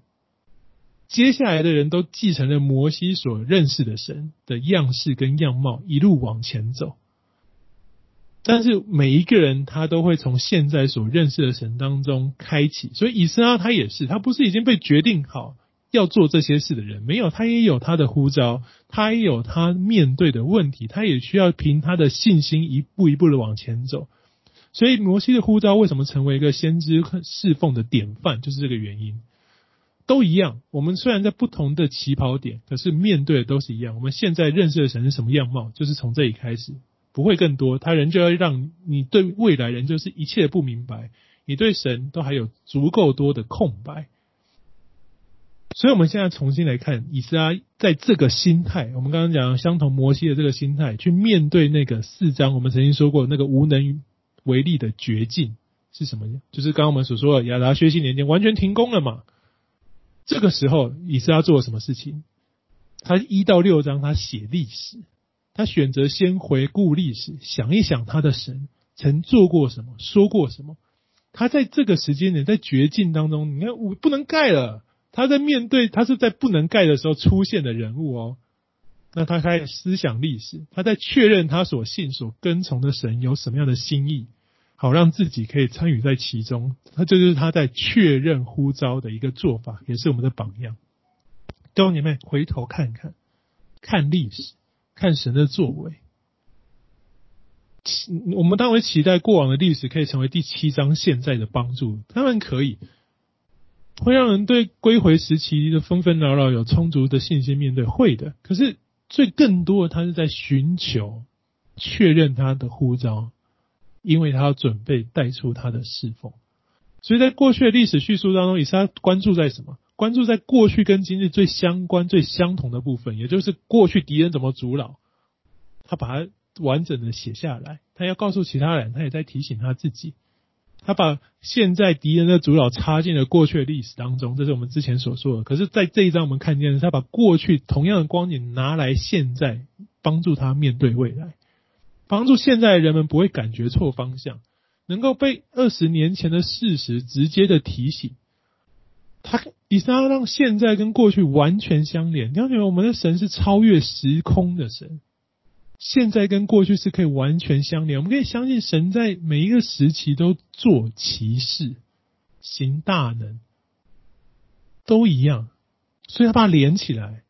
接下来的人都继承了摩西所认识的神的样式跟样貌，一路往前走。但是每一个人他都会从现在所认识的神当中开启，所以以斯拉他也是，他不是已经被决定好要做这些事的人，没有，他也有他的呼召，他也有他面对的问题，他也需要凭他的信心一步一步的往前走。所以摩西的呼召为什么成为一个先知侍奉的典范，就是这个原因。都一样，我们虽然在不同的起跑点，可是面对的都是一样。我们现在认识的神是什么样貌，就是从这里开始，不会更多。他人就要让你对未来人就是一切不明白，你对神都还有足够多的空白。所以，我们现在重新来看以斯拉在这个心态，我们刚刚讲相同摩西的这个心态，去面对那个四章，我们曾经说过那个无能为力的绝境是什么？就是刚刚我们所说的亚达薛西年间完全停工了嘛？这个时候，以斯拉做了什么事情？他一到六章，他写历史，他选择先回顾历史，想一想他的神曾做过什么，说过什么。他在这个时间点，在绝境当中，你看我不能盖了，他在面对他是在不能盖的时候出现的人物哦。那他开始思想历史，他在确认他所信所跟从的神有什么样的心意。好让自己可以参与在其中，他这就是他在确认呼召的一个做法，也是我们的榜样。弟兄姐妹，回头看看，看历史，看神的作为。我们当然期待过往的历史可以成为第七章现在的帮助，当然可以，会让人对归回时期的纷纷扰扰有充足的信心面对，会的。可是最更多的，他是在寻求确认他的呼召。因为他要准备带出他的侍奉，所以在过去的历史叙述当中，以斯拉关注在什么？关注在过去跟今日最相关、最相同的部分，也就是过去敌人怎么阻挠，他把它完整的写下来。他要告诉其他人，他也在提醒他自己。他把现在敌人的主导插进了过去的历史当中，这是我们之前所说的。可是，在这一章我们看见的是，他把过去同样的光景拿来现在，帮助他面对未来。帮助现在的人们不会感觉错方向，能够被二十年前的事实直接的提醒。他以斯拉让现在跟过去完全相连。你要觉得我们的神是超越时空的神，现在跟过去是可以完全相连。我们可以相信神在每一个时期都做奇事、行大能，都一样，所以他把它连起来。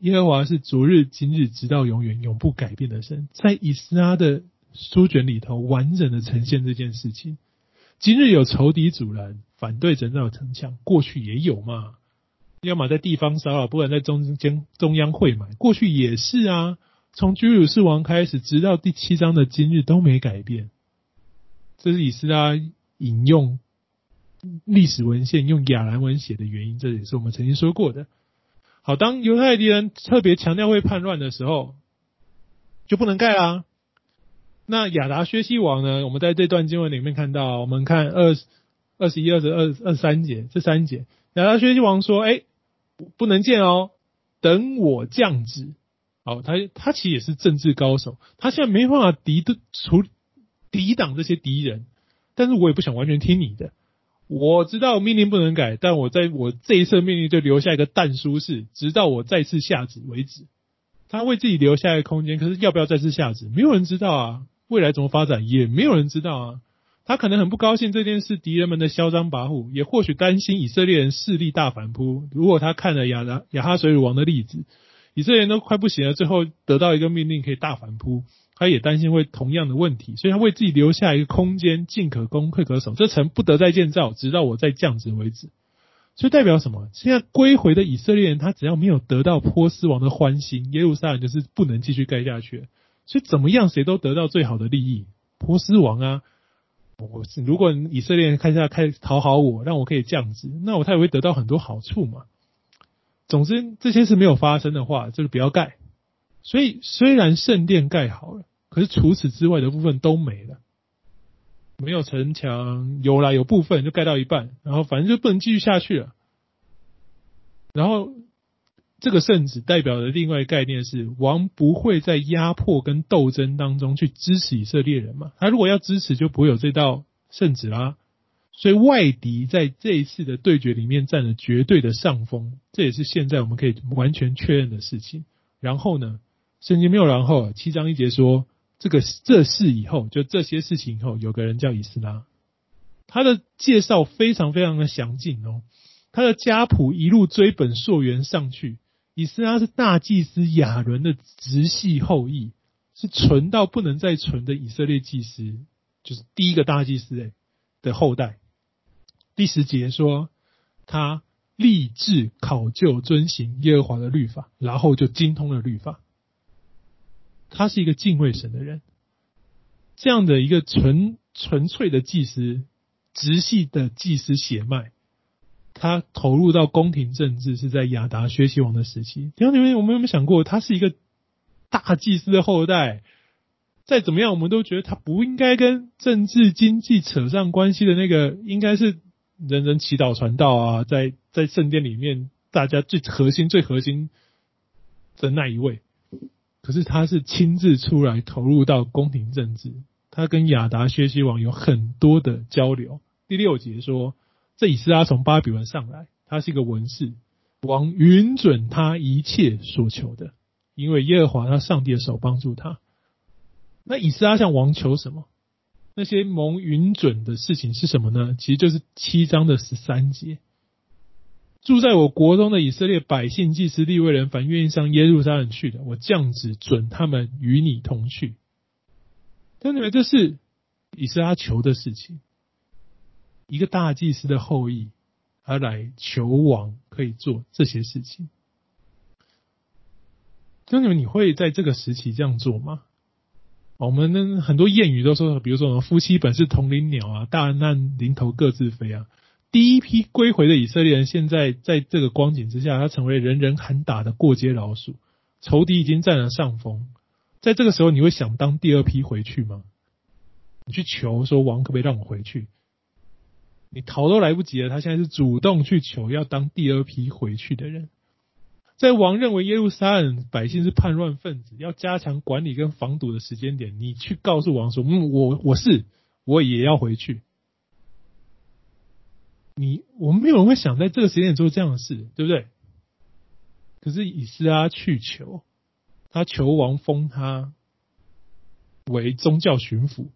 耶和华是昨日、今日，直到永远，永不改变的神。在以斯拉的书卷里头，完整的呈现这件事情。今日有仇敌阻拦，反对建造城墙，过去也有嘛？要么在地方骚扰，不然在中间中央会买，过去也是啊。从居鲁士王开始，直到第七章的今日都没改变。这是以斯拉引用历史文献用亚兰文写的原因，这也是我们曾经说过的。好，当犹太敌人特别强调会叛乱的时候，就不能盖啦。那亚达薛西王呢？我们在这段经文里面看到，我们看二二十一、二十二、二三节这三节，亚达薛西王说：“哎，不能见哦，等我降旨。”好，他他其实也是政治高手，他现在没办法敌对除抵挡这些敌人，但是我也不想完全听你的。我知道命令不能改，但我在我这一次命令就留下一个但书是，直到我再次下旨为止。他为自己留下一个空间，可是要不要再次下旨，没有人知道啊。未来怎么发展，也没有人知道啊。他可能很不高兴这件事，敌人们的嚣张跋扈，也或许担心以色列人势力大反扑。如果他看了亚达亚哈水乳王的例子，以色列人都快不行了，最后得到一个命令可以大反扑。他也担心会同样的问题，所以他为自己留下一个空间，进可攻，退可守。这城不得再建造，直到我再降职为止。所以代表什么？现在归回的以色列人，他只要没有得到波斯王的欢心，耶路撒冷就是不能继续盖下去。所以怎么样，谁都得到最好的利益。波斯王啊，我如果以色列人看下开讨好我，让我可以降职，那我他也会得到很多好处嘛。总之，这些事没有发生的话，就是不要盖。所以虽然圣殿盖好了。可是除此之外的部分都没了，没有城墙，有啦，有部分就盖到一半，然后反正就不能继续下去了。然后这个圣旨代表的另外一个概念是，王不会在压迫跟斗争当中去支持以色列人嘛？他如果要支持，就不会有这道圣旨啦。所以外敌在这一次的对决里面占了绝对的上风，这也是现在我们可以完全确认的事情。然后呢，圣经没有然后，七章一节说。这个这事以后，就这些事情以后，有个人叫以斯拉，他的介绍非常非常的详尽哦。他的家谱一路追本溯源上去，以斯拉是大祭司亚伦的直系后裔，是纯到不能再纯的以色列祭司，就是第一个大祭司诶的后代。第十节说，他立志考究遵行耶和华的律法，然后就精通了律法。他是一个敬畏神的人，这样的一个纯纯粹的祭司，直系的祭司血脉，他投入到宫廷政治是在亚达薛西王的时期。弟兄姊妹，我们有没有想过，他是一个大祭司的后代？再怎么样，我们都觉得他不应该跟政治经济扯上关系的那个，应该是人人祈祷传道啊，在在圣殿里面，大家最核心、最核心的那一位。可是他是亲自出来投入到宫廷政治，他跟亚达薛西王有很多的交流。第六节说，这以斯拉从巴比伦上来，他是一个文士，王允准他一切所求的，因为耶和华他上帝的手帮助他。那以斯拉向王求什么？那些蒙允准的事情是什么呢？其实就是七章的十三节。住在我国中的以色列百姓、祭司、利未人，凡愿意上耶路撒冷去的，我降旨准他们与你同去。但你们这是以斯拉求的事情，一个大祭司的后裔而来求王可以做这些事情。那你们你会在这个时期这样做吗？我们呢很多谚语都说，比如说夫妻本是同林鸟啊，大难临头各自飞啊。第一批归回的以色列人，现在在这个光景之下，他成为人人喊打的过街老鼠，仇敌已经占了上风。在这个时候，你会想当第二批回去吗？你去求说王可不可以让我回去？你逃都来不及了，他现在是主动去求要当第二批回去的人。在王认为耶路撒冷百姓是叛乱分子，要加强管理跟防堵的时间点，你去告诉王说：“嗯，我我是我也要回去。”你我们没有人会想在这个时间点做这样的事，对不对？可是以斯拉去求，他求王封他为宗教巡抚，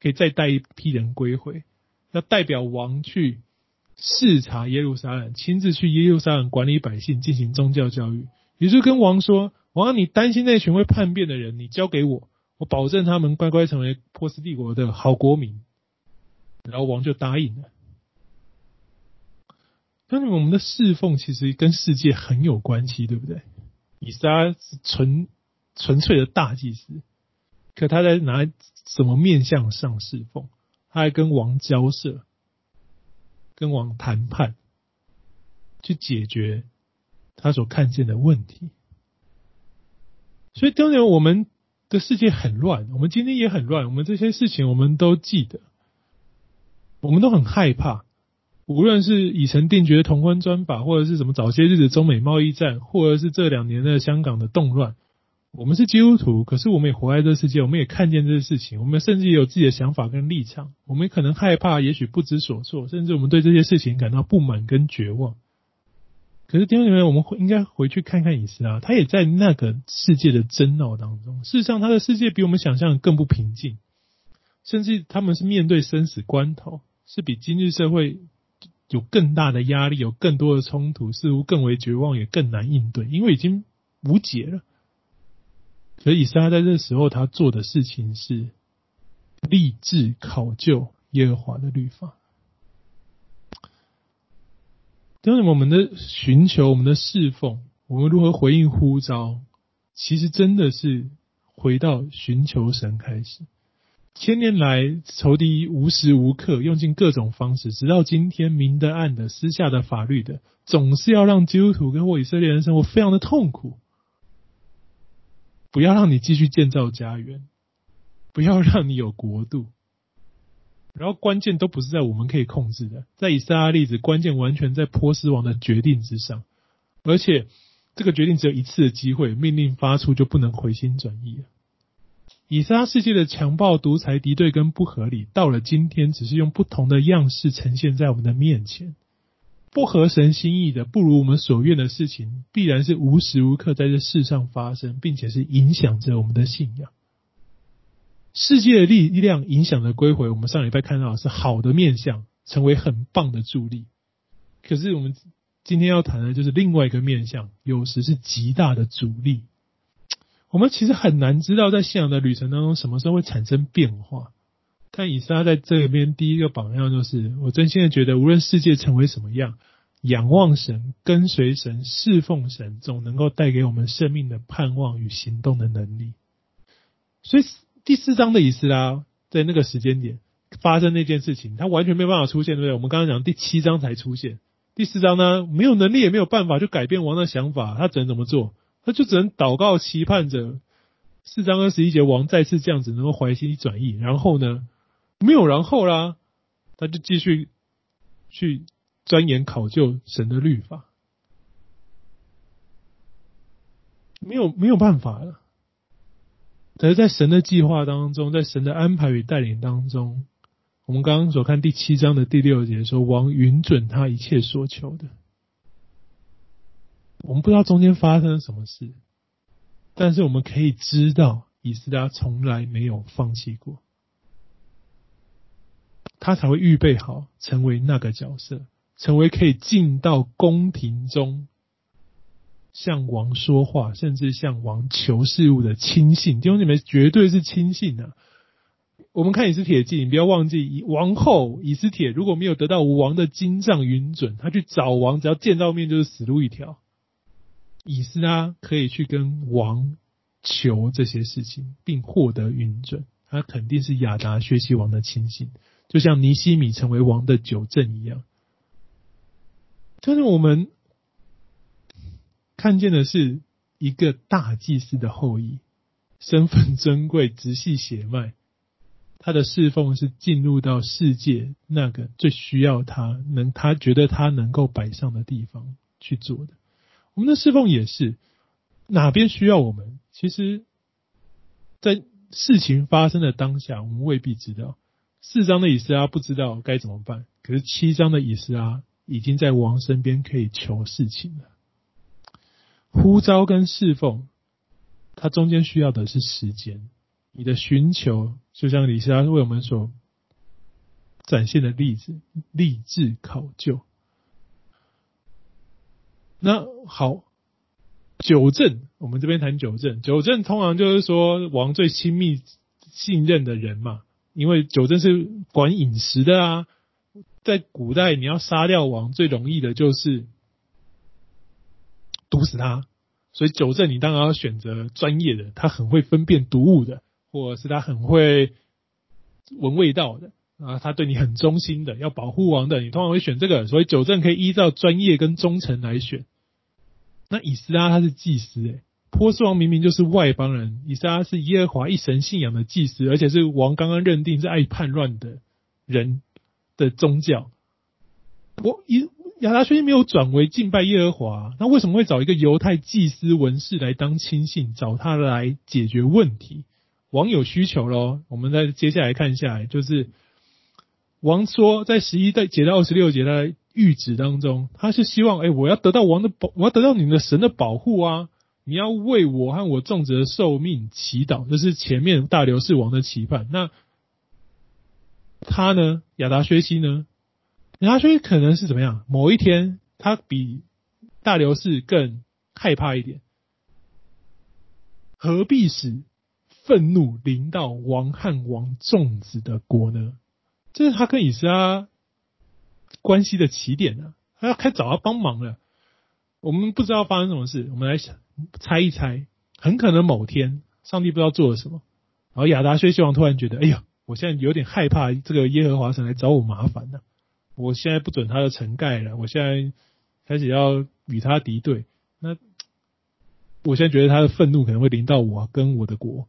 可以再带一批人归回，要代表王去视察耶路撒冷，亲自去耶路撒冷管理百姓，进行宗教教育。也就跟王说：“王，你担心那群会叛变的人，你交给我，我保证他们乖乖成为波斯帝国的好国民。”然后王就答应了。那我们的侍奉其实跟世界很有关系，对不对？以撒是纯纯粹的大祭司，可他在拿什么面向上侍奉？他还跟王交涉，跟王谈判，去解决他所看见的问题。所以当然，我们的世界很乱，我们今天也很乱。我们这些事情，我们都记得，我们都很害怕。无论是已成定局的同婚专法，或者是什么早些日子中美贸易战，或者是这两年的香港的动乱，我们是基督徒，可是我们也活在这世界，我们也看见这些事情，我们甚至也有自己的想法跟立场，我们可能害怕，也许不知所措，甚至我们对这些事情感到不满跟绝望。可是弟兄姊妹，我们应该回去看看以斯拉，他也在那个世界的争闹当中。事实上，他的世界比我们想象的更不平静，甚至他们是面对生死关头，是比今日社会有更大的压力，有更多的冲突，似乎更为绝望，也更难应对，因为已经无解了。所以以斯拉在这时候，他做的事情是立志考究耶和华的律法。当然，我们的寻求，我们的侍奉，我们如何回应呼召，其实真的是回到寻求神开始。千年来，仇敌无时无刻用尽各种方式，直到今天，明的暗的、私下的法律的，总是要让基督徒跟或以色列人生活非常的痛苦。不要让你继续建造家园，不要让你有国度。然后关键都不是在我们可以控制的，在以撒拉例子，关键完全在波斯王的决定之上，而且这个决定只有一次的机会，命令发出就不能回心转意。以撒世界的强暴、独裁、敌对跟不合理，到了今天，只是用不同的样式呈现在我们的面前。不合神心意的、不如我们所愿的事情，必然是无时无刻在这世上发生，并且是影响着我们的信仰。世界的力量影响的归回，我们上礼拜看到的是好的面相，成为很棒的助力。可是我们今天要谈的就是另外一个面相，有时是极大的阻力。我们其实很难知道在信仰的旅程当中，什么时候会产生变化。看以斯拉在这边第一个榜样，就是我真心的觉得，无论世界成为什么样，仰望神、跟随神、侍奉神，总能够带给我们生命的盼望与行动的能力。所以。第四章的以斯拉在那个时间点发生那件事情，他完全没有办法出现，对不对？我们刚刚讲第七章才出现，第四章呢，没有能力也没有办法就改变王的想法，他只能怎么做？他就只能祷告期盼着四章二十一节王再次这样子能够怀心转意，然后呢，没有然后啦，他就继续去钻研考究神的律法，没有没有办法了。但是在神的计划当中，在神的安排与带领当中，我们刚刚所看第七章的第六节说，王允准他一切所求的。我们不知道中间发生了什么事，但是我们可以知道，以斯拉从来没有放弃过，他才会预备好成为那个角色，成为可以进到宫廷中。向王说话，甚至向王求事务的亲信，弟兄姊妹绝对是亲信啊！我们看以斯帖记，你不要忘记，王后以斯帖如果没有得到王的金帐允准，他去找王，只要见到面就是死路一条。以斯拉可以去跟王求这些事情，并获得允准，他肯定是亚达薛西王的亲信，就像尼西米成为王的九正一样。但是我们。看见的是一个大祭司的后裔，身份尊贵，直系血脉。他的侍奉是进入到世界那个最需要他能，他觉得他能够摆上的地方去做的。我们的侍奉也是哪边需要我们？其实，在事情发生的当下，我们未必知道。四章的以斯拉不知道该怎么办，可是七章的以斯拉已经在王身边可以求事情了。呼召跟侍奉，它中间需要的是时间。你的寻求，就像以斯拉为我们所展现的例子，立志考究。那好，九正，我们这边谈九正。九正通常就是说王最亲密信任的人嘛，因为酒正是管饮食的啊。在古代，你要杀掉王最容易的就是。毒死他，所以纠正你当然要选择专业的，他很会分辨毒物的，或者是他很会闻味道的啊，他对你很忠心的，要保护王的，你通常会选这个。所以纠正可以依照专业跟忠诚来选。那以斯拉他是祭司诶、波斯王明明就是外邦人，以撒是耶和华一神信仰的祭司，而且是王刚刚认定是爱叛乱的人的宗教。我以。亚达薛西没有转为敬拜耶和华，那为什么会找一个犹太祭司文士来当亲信，找他来解决问题？王有需求喽。我们再接下来看下来，就是王说，在十一节到二十六节的谕旨当中，他是希望，哎，我要得到王的保，我要得到你们的神的保护啊！你要为我和我种植的寿命祈祷，这是前面大流士王的期盼。那他呢？亚达薛西呢？亚达薛西可能是怎么样？某一天，他比大流士更害怕一点。何必使愤怒临到王和王众子的国呢？这是他跟以斯拉关系的起点呢、啊。他要开找他帮忙了。我们不知道发生什么事，我们来想猜一猜。很可能某天，上帝不知道做了什么，然后亚达薛西王突然觉得：“哎呀，我现在有点害怕，这个耶和华神来找我麻烦呢、啊。”我现在不准他的城盖了，我现在开始要与他敌对。那我现在觉得他的愤怒可能会临到我跟我的国，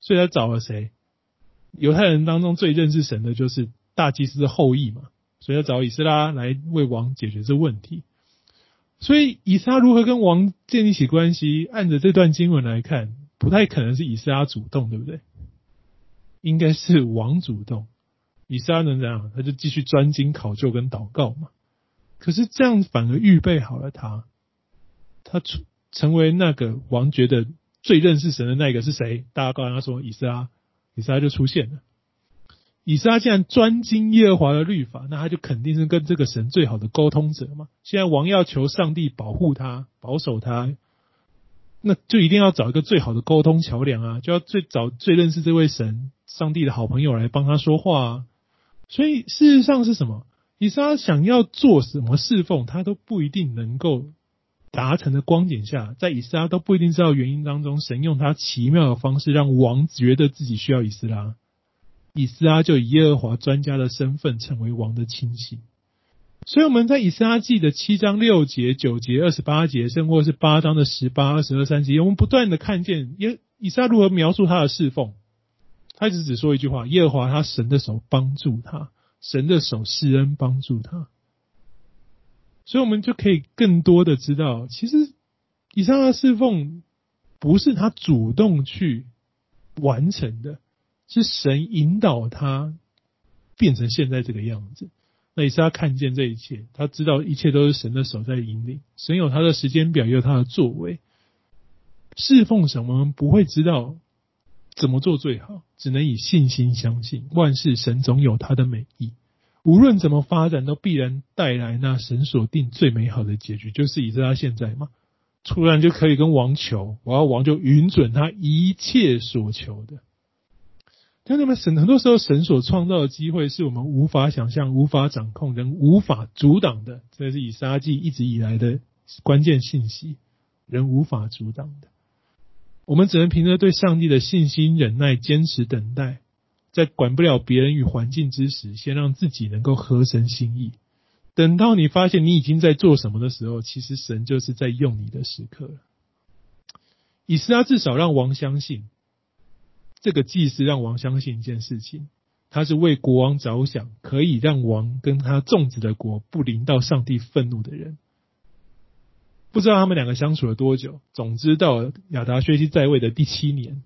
所以他找了谁？犹太人当中最认识神的就是大祭司的后裔嘛，所以要找以斯拉来为王解决这问题。所以以撒如何跟王建立起关系？按着这段经文来看，不太可能是以撒主动，对不对？应该是王主动。以撒能怎样？他就继续专精考究跟祷告嘛。可是这样反而预备好了他，他成成为那个王觉得最认识神的那个是谁？大家告诉他说以撒，以撒就出现了。以撒既然专精耶和华的律法，那他就肯定是跟这个神最好的沟通者嘛。现在王要求上帝保护他、保守他，那就一定要找一个最好的沟通桥梁啊，就要最早最认识这位神、上帝的好朋友来帮他说话啊。所以事实上是什么？以撒想要做什么侍奉，他都不一定能够达成的光景下，在以撒都不一定知道原因当中，神用他奇妙的方式让王觉得自己需要以斯拉，以斯拉就以耶和华专家的身份成为王的亲戚。所以我们在以斯拉记的七章六节、九节、二十八节，甚或是八章的十八、二十二、三节，我们不断的看见耶以撒如何描述他的侍奉。他一直只说一句话：“耶和华他神的手帮助他，神的手施恩帮助他。”所以，我们就可以更多的知道，其实以上的侍奉不是他主动去完成的，是神引导他变成现在这个样子。那以斯拉看见这一切，他知道一切都是神的手在引领，神有他的时间表，也有他的作为。侍奉什么不会知道。怎么做最好？只能以信心相信，万事神总有他的美意。无论怎么发展，都必然带来那神所定最美好的结局。就是以斯拉现在嘛，突然就可以跟王求，然后王就允准他一切所求的。那么神很多时候，神所创造的机会是我们无法想象、无法掌控、人无法阻挡的。这是以撒记一直以来的关键信息，人无法阻挡的。我们只能凭着对上帝的信心、忍耐、坚持等待，在管不了别人与环境之时，先让自己能够合神心意。等到你发现你已经在做什么的时候，其实神就是在用你的时刻了。以撒至少让王相信，这个祭司让王相信一件事情，他是为国王着想，可以让王跟他种植的国不临到上帝愤怒的人。不知道他们两个相处了多久。总之，到了亚达薛西在位的第七年，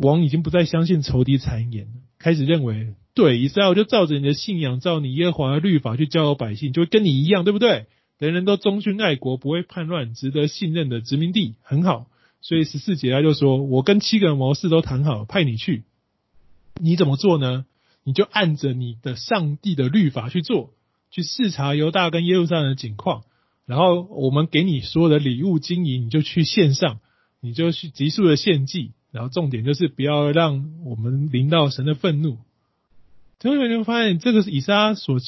王已经不再相信仇敌谗言，开始认为，对，以斯拉就照着你的信仰，照你耶和华的律法去教导百姓，就会跟你一样，对不对？人人都忠心爱国，不会叛乱，值得信任的殖民地，很好。所以十四节他就说：“我跟七个谋士都谈好，派你去，你怎么做呢？你就按着你的上帝的律法去做，去视察犹大跟耶路撒冷的景况。”然后我们给你所有的礼物金银，你就去献上，你就去急速的献祭。然后重点就是不要让我们临到神的愤怒。同学们就发现，这个是以撒所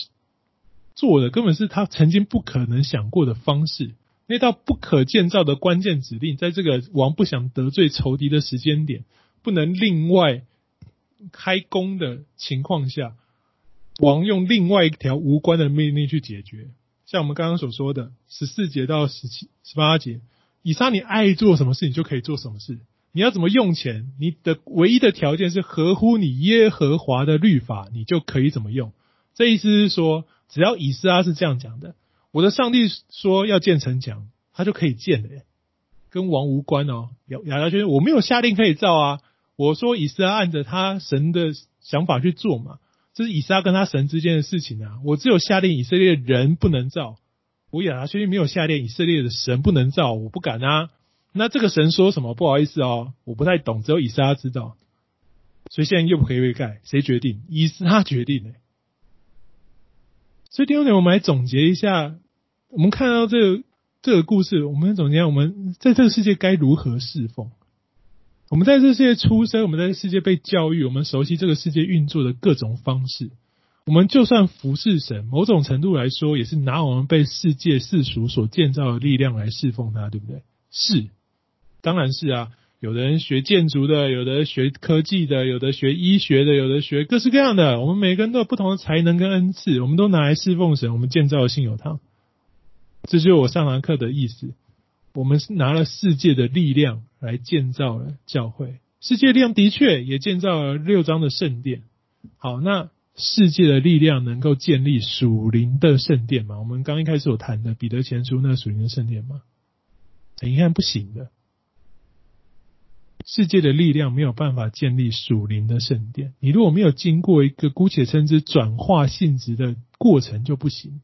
做的，根本是他曾经不可能想过的方式。那道不可建造的关键指令，在这个王不想得罪仇敌的时间点，不能另外开工的情况下，王用另外一条无关的命令去解决。像我们刚刚所说的十四节到十七、十八节，以撒你爱做什么事，你就可以做什么事。你要怎么用钱，你的唯一的条件是合乎你耶和华的律法，你就可以怎么用。这意思是说，只要以斯拉是这样讲的。我的上帝说要建城墙，他就可以建的，跟王无关哦。亚亚达我没有下令可以造啊。我说以斯拉按着他神的想法去做嘛，这是以斯拉跟他神之间的事情啊。我只有下令以色列人不能造，我亚达薛没有下令以色列的神不能造，我不敢啊。那这个神说什么？不好意思哦，我不太懂，只有以斯拉知道。所以现在又不可以被盖，谁决定？以斯拉决定的。所以第二点，我们来总结一下。我们看到这个这个故事，我们总结，我们在这个世界该如何侍奉？我们在这个世界出生，我们在这世界被教育，我们熟悉这个世界运作的各种方式。我们就算服侍神，某种程度来说，也是拿我们被世界世俗所建造的力量来侍奉他，对不对？是，当然是啊。有的人学建筑的，有的学科技的，有的学医学的，有的学各式各样的。我们每个人都有不同的才能跟恩赐，我们都拿来侍奉神。我们建造的信友堂。这就是我上堂课的意思。我们是拿了世界的力量来建造了教会，世界力量的确也建造了六章的圣殿。好，那世界的力量能够建立属灵的圣殿吗？我们刚一开始有谈的彼得前书那属灵的圣殿吗？你看不行的。世界的力量没有办法建立属灵的圣殿。你如果没有经过一个姑且称之转化性质的过程，就不行。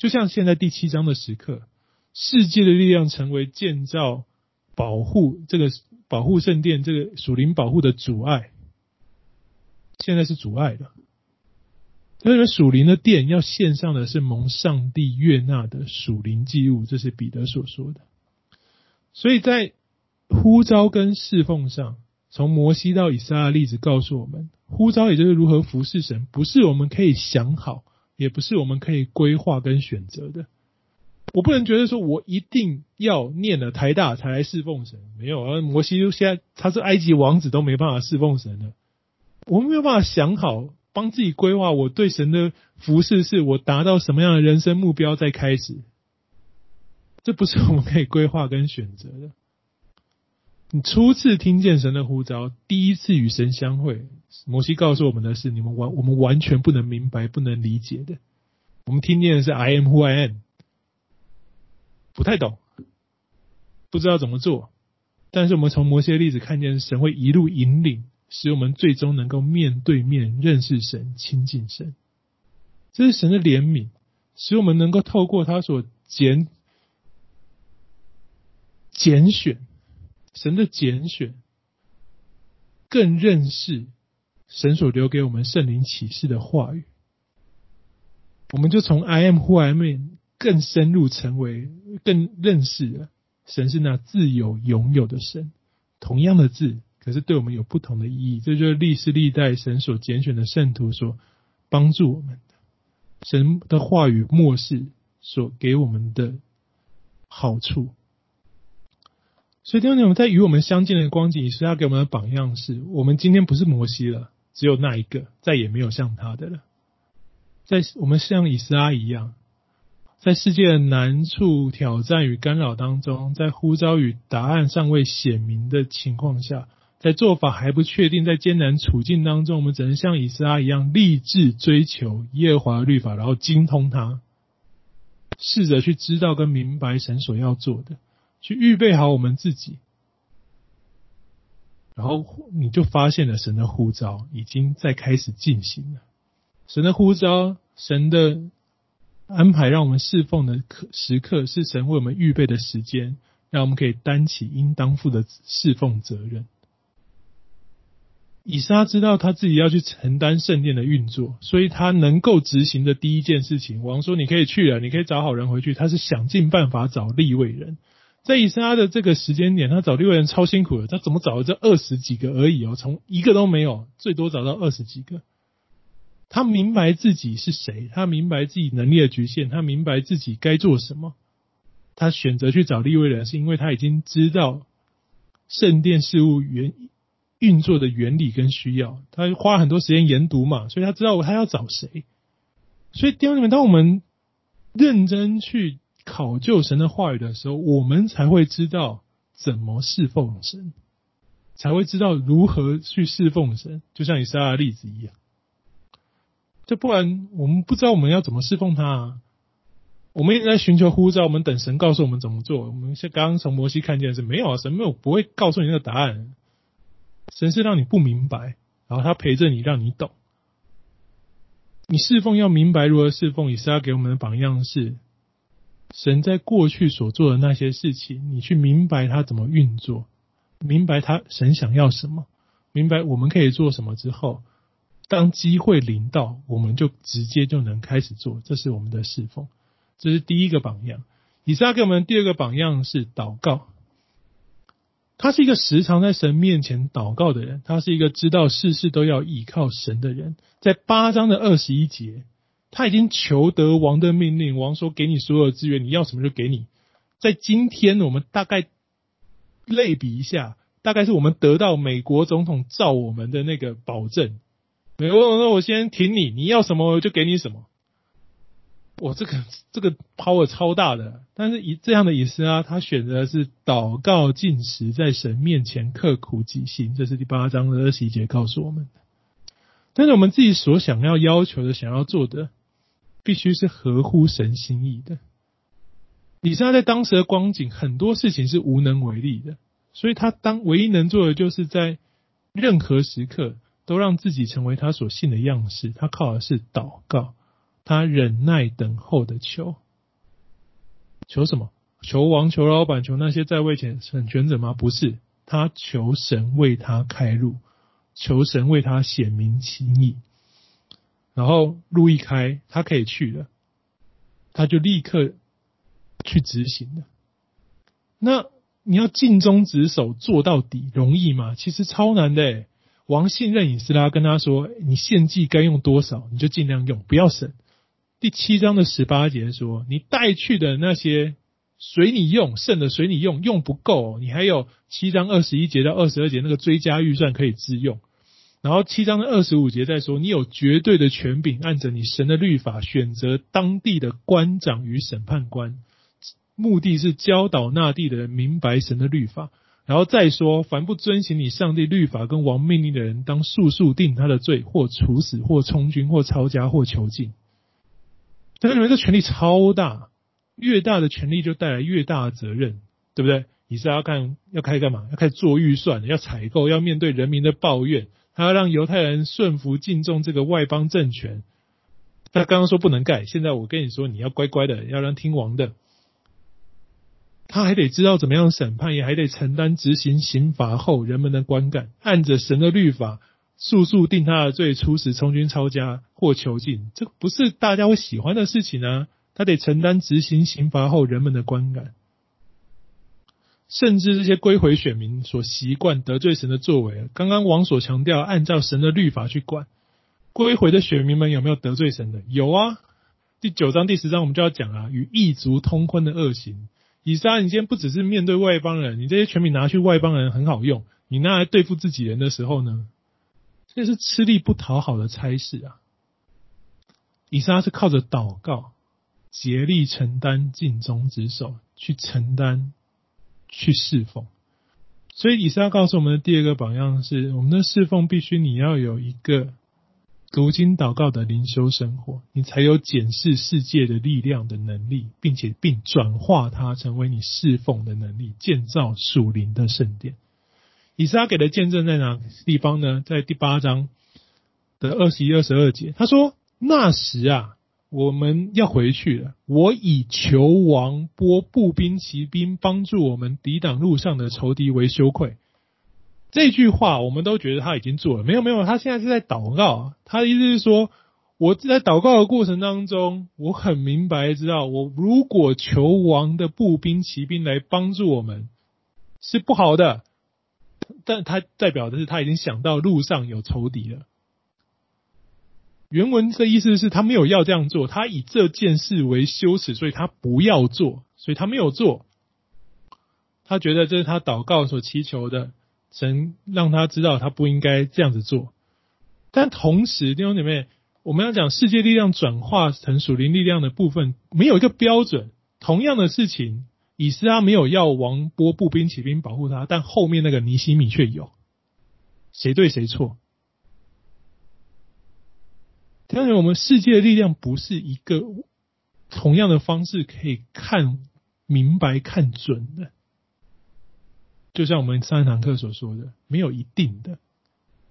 就像现在第七章的时刻，世界的力量成为建造、保护这个保护圣殿、这个属灵保护的阻碍，现在是阻碍的。因为属灵的殿要献上的是蒙上帝悦纳的属灵祭物，这是彼得所说的。所以在呼召跟侍奉上，从摩西到以撒的例子告诉我们，呼召也就是如何服侍神，不是我们可以想好。也不是我们可以规划跟选择的。我不能觉得说我一定要念了台大才来侍奉神，没有啊。摩西现在他是埃及王子都没办法侍奉神的。我们没有办法想好，帮自己规划我对神的服侍，是我达到什么样的人生目标再开始。这不是我们可以规划跟选择的。你初次听见神的呼召，第一次与神相会，摩西告诉我们的是：你们完我们完全不能明白、不能理解的。我们听见的是 “I am who I am”，不太懂，不知道怎么做。但是我们从摩西的例子看见，神会一路引领，使我们最终能够面对面认识神、亲近神。这是神的怜悯，使我们能够透过他所拣拣选。神的拣选，更认识神所留给我们圣灵启示的话语，我们就从 I am who I am 更深入成为更认识了神是那自有永有的神。同样的字，可是对我们有不同的意义。这就是历世历代神所拣选的圣徒所帮助我们的神的话语默示所给我们的好处。所以，弟兄姊妹，在与我们相见的光景，以要给我们的榜样是：我们今天不是摩西了，只有那一个，再也没有像他的了。在我们像以斯拉一样，在世界的难处、挑战与干扰当中，在呼召与答案尚未显明的情况下，在做法还不确定、在艰难处境当中，我们只能像以斯拉一样，立志追求耶和华的律法，然后精通它，试着去知道跟明白神所要做的。去预备好我们自己，然后你就发现了神的呼召已经在开始进行了。神的呼召，神的安排，让我们侍奉的时刻，是神为我们预备的时间，让我们可以担起应当负的侍奉责任。以撒知道他自己要去承担圣殿的运作，所以他能够执行的第一件事情，王说：“你可以去了，你可以找好人回去。”他是想尽办法找立位人。在以斯拉的这个时间点，他找利未人超辛苦的。他怎么找的？这二十几个而已哦，从一个都没有，最多找到二十几个。他明白自己是谁，他明白自己能力的局限，他明白自己该做什么。他选择去找利未人，是因为他已经知道圣殿事务原运作的原理跟需要，他花很多时间研读嘛，所以他知道他要找谁。所以弟兄们，当我们认真去考究神的话语的时候，我们才会知道怎么侍奉神，才会知道如何去侍奉神，就像以撒的例子一样。这不然，我们不知道我们要怎么侍奉他啊。我们一直在寻求呼召，我们等神告诉我们怎么做。我们像刚刚从摩西看见的是没有啊，神没有不会告诉你那个答案。神是让你不明白，然后他陪着你，让你懂。你侍奉要明白如何侍奉。以斯拉给我们的榜样是，神在过去所做的那些事情，你去明白他怎么运作，明白他神想要什么，明白我们可以做什么之后。当机会临到，我们就直接就能开始做，这是我们的侍奉，这是第一个榜样。以撒给我们第二个榜样是祷告，他是一个时常在神面前祷告的人，他是一个知道事事都要依靠神的人。在八章的二十一节，他已经求得王的命令，王说给你所有资源，你要什么就给你。在今天，我们大概类比一下，大概是我们得到美国总统照我们的那个保证。没有，那我先挺你，你要什么我就给你什么。我这个这个 power 超大的，但是以这样的意思啊，他选择是祷告进食，在神面前刻苦己心，这是第八章的二十一节告诉我们的。但是我们自己所想要要求的、想要做的，必须是合乎神心意的。以斯拉在当时的光景，很多事情是无能为力的，所以他当唯一能做的，就是在任何时刻。都让自己成为他所信的样式。他靠的是祷告，他忍耐等候的求，求什么？求王、求老板、求那些在位前掌权者吗？不是，他求神为他开路，求神为他显明心意。然后路一开，他可以去了，他就立刻去执行了。那你要尽忠职守做到底，容易吗？其实超难的。王信任以斯拉，跟他说：“你献祭该用多少，你就尽量用，不要省。”第七章的十八节说：“你带去的那些随你用，剩的随你用，用不够，你还有七章二十一节到二十二节那个追加预算可以自用。”然后七章的二十五节再说：“你有绝对的权柄，按着你神的律法选择当地的官长与审判官，目的是教导那地的人明白神的律法。”然后再说，凡不遵行你上帝律法跟王命令的人，当速速定他的罪，或处死，或充军，或抄家，或囚禁。但是你们这权力超大，越大的权力就带来越大的责任，对不对？你是要看要开始干嘛？要开始做预算，要采购，要面对人民的抱怨，他要让犹太人顺服敬重这个外邦政权。他刚刚说不能盖，现在我跟你说，你要乖乖的，要让听王的。他还得知道怎么样审判，也还得承担执行刑罚后人们的观感，按着神的律法，速速定他的罪，处死、充军、抄家或囚禁。这不是大家会喜欢的事情啊！他得承担执行刑罚后人们的观感，甚至这些归回选民所习惯得罪神的作为。刚刚王所强调，按照神的律法去管归回的选民们有没有得罪神的？有啊！第九章、第十章我们就要讲啊，与异族通婚的恶行。以撒，你今天不只是面对外邦人，你这些权柄拿去外邦人很好用，你拿来对付自己人的时候呢，这是吃力不讨好的差事啊。以撒是靠着祷告，竭力承担尽忠职守，去承担，去侍奉。所以以撒告诉我们的第二个榜样是，我们的侍奉必须你要有一个。读经祷告的灵修生活，你才有检视世界的力量的能力，并且并转化它成为你侍奉的能力，建造属灵的圣殿。以撒给的见证在哪地方呢？在第八章的二十一、二十二节，他说：“那时啊，我们要回去了。我以求王拨步兵、骑兵帮助我们抵挡路上的仇敌为羞愧。”这句话我们都觉得他已经做了，没有没有，他现在是在祷告。他的意思是说，我在祷告的过程当中，我很明白知道，我如果求王的步兵骑兵来帮助我们是不好的，但他代表的是他已经想到路上有仇敌了。原文的意思是他没有要这样做，他以这件事为羞耻，所以他不要做。所以他没有做。他觉得这是他祷告所祈求的，神让他知道他不应该这样子做。但同时，弟兄姐妹，我们要讲世界力量转化成属灵力量的部分，没有一个标准。同样的事情，以斯拉没有要王拨步兵起兵保护他，但后面那个尼西米却有。谁对谁错？当然，我们世界的力量不是一个同样的方式可以看明白、看准的。就像我们上一堂课所说的，没有一定的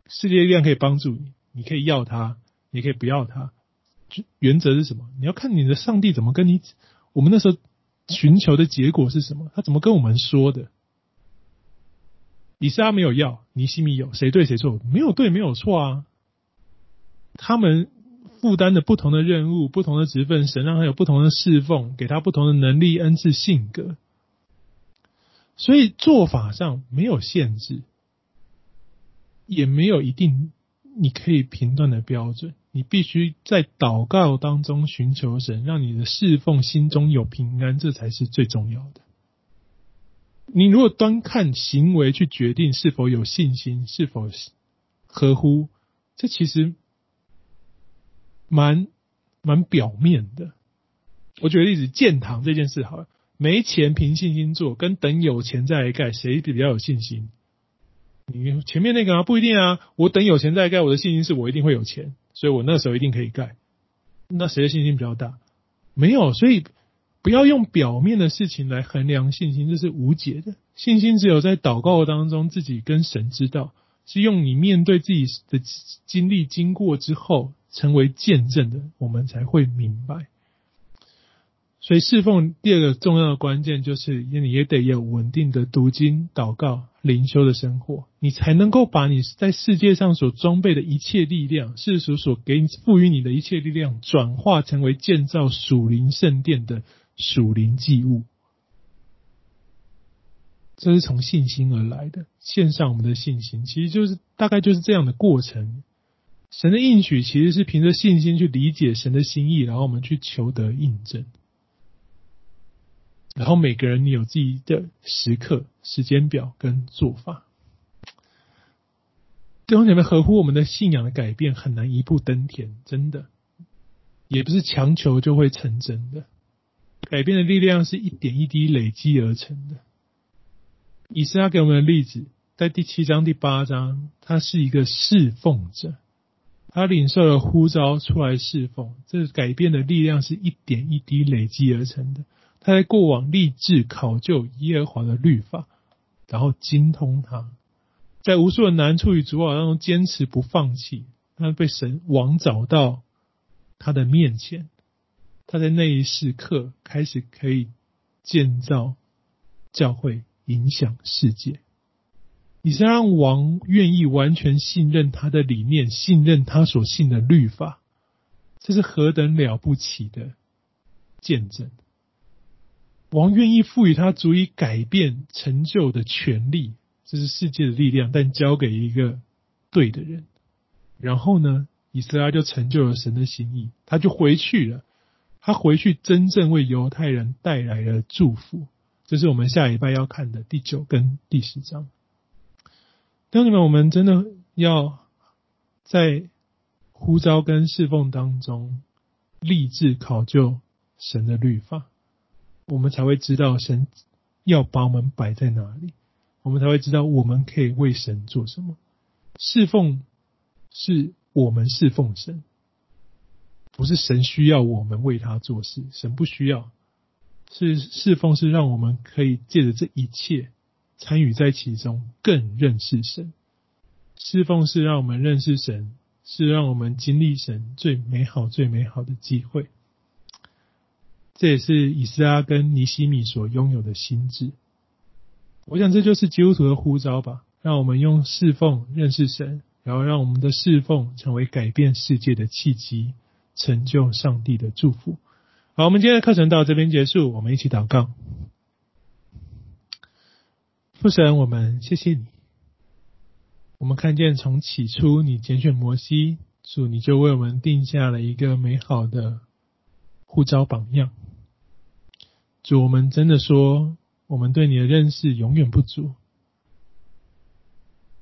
世界力量可以帮助你，你可以要它，你可以不要它。原则是什么？你要看你的上帝怎么跟你。我们那时候寻求的结果是什么？他怎么跟我们说的？以斯拉没有要，尼西米有，谁对谁错？没有对，没有错啊。他们负担的不同的任务，不同的职分，神让他有不同的侍奉，给他不同的能力、恩赐、性格。所以做法上没有限制，也没有一定你可以评断的标准。你必须在祷告当中寻求神，让你的侍奉心中有平安，这才是最重要的。你如果端看行为去决定是否有信心，是否合乎，这其实蛮蛮表面的。我举个例子，建堂这件事好了。没钱凭信心做，跟等有钱再来盖，谁比较有信心？你前面那个啊，不一定啊。我等有钱再盖，我的信心是我一定会有钱，所以我那时候一定可以盖。那谁的信心比较大？没有，所以不要用表面的事情来衡量信心，这是无解的。信心只有在祷告当中，自己跟神知道，是用你面对自己的经历经过之后，成为见证的，我们才会明白。所以侍奉第二个重要的关键就是，你也得有稳定的读经、祷告、灵修的生活，你才能够把你在世界上所装备的一切力量，世俗所给你赋予你的一切力量，转化成为建造属灵圣殿的属灵祭物。这是从信心而来的，献上我们的信心，其实就是大概就是这样的过程。神的应许其实是凭着信心去理解神的心意，然后我们去求得印证。然后每个人你有自己的时刻、时间表跟做法，弟兄姐妹，合乎我们的信仰的改变很难一步登天，真的，也不是强求就会成真的。改变的力量是一点一滴累积而成的。以斯拉给我们的例子，在第七章、第八章，他是一个侍奉者，他领受了呼召出来侍奉，这改变的力量是一点一滴累积而成的。他在过往立志考究耶和华的律法，然后精通他，在无数的难处与阻碍当中坚持不放弃。他被神王找到他的面前，他在那一时刻开始可以建造教会，影响世界。以斯拉让王愿意完全信任他的理念，信任他所信的律法，这是何等了不起的见证！王愿意赋予他足以改变成就的权利，这是世界的力量，但交给一个对的人。然后呢，以色列就成就了神的心意，他就回去了。他回去真正为犹太人带来了祝福，这是我们下礼拜要看的第九跟第十章。弟兄们，我们真的要在呼召跟侍奉当中立志考究神的律法。我们才会知道神要把我们摆在哪里，我们才会知道我们可以为神做什么。侍奉是我们侍奉神，不是神需要我们为他做事，神不需要。是侍奉是让我们可以借着这一切参与在其中，更认识神。侍奉是让我们认识神，是让我们经历神最美好、最美好的机会。这也是以斯拉跟尼西米所拥有的心智。我想这就是基督徒的呼召吧，让我们用侍奉认识神，然后让我们的侍奉成为改变世界的契机，成就上帝的祝福。好，我们今天的课程到这边结束，我们一起祷告。父神，我们谢谢你。我们看见从起初你拣选摩西，主你就为我们定下了一个美好的护照榜样。主，我们真的说，我们对你的认识永远不足。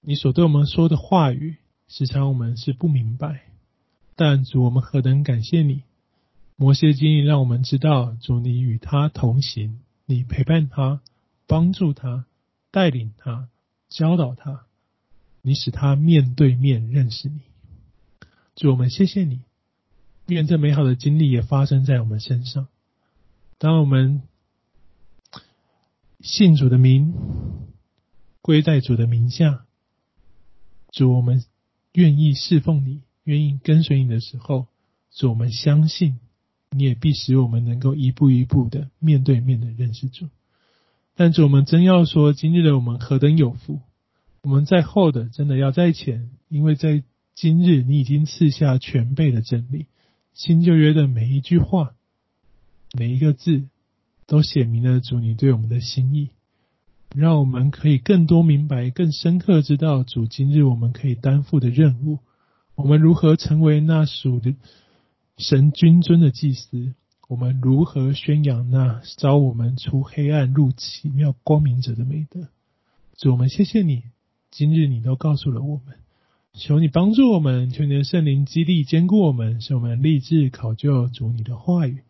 你所对我们说的话语，时常我们是不明白。但主，我们何等感谢你！摩西的经历让我们知道，主你与他同行，你陪伴他，帮助他，带领他，教导他，你使他面对面认识你。主，我们谢谢你，愿这美好的经历也发生在我们身上。当我们信主的名，归在主的名下。主，我们愿意侍奉你，愿意跟随你的时候，主，我们相信你也必使我们能够一步一步的面对面的认识主。但主，我们真要说，今日的我们何等有福！我们在后的真的要在前，因为在今日你已经赐下全备的真理，新旧约的每一句话、每一个字，都写明了主你对我们的心意。让我们可以更多明白、更深刻知道主今日我们可以担负的任务，我们如何成为那属的神君尊的祭司，我们如何宣扬那招我们出黑暗入奇妙光明者的美德。主，我们谢谢你，今日你都告诉了我们，求你帮助我们，求你的圣灵激励坚固我们，使我们立志考究主你的话语，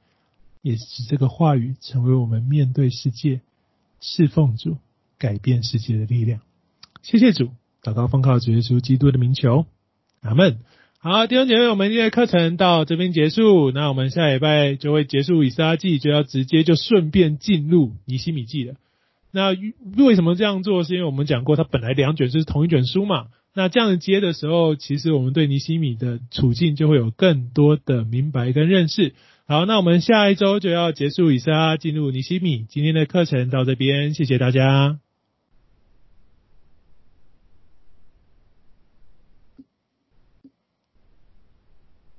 也使这个话语成为我们面对世界侍奉主。改变世界的力量，谢谢主，祷告奉靠主耶稣基督的名求，阿门。好，弟兄姐妹，我们今天的课程到这边结束，那我们下礼拜就会结束以撒记，就要直接就顺便进入尼西米记了。那为什么这样做？是因为我们讲过，它本来两卷是同一卷书嘛。那这样接的时候，其实我们对尼西米的处境就会有更多的明白跟认识。好，那我们下一周就要结束以撒，进入尼西米。今天的课程到这边，谢谢大家。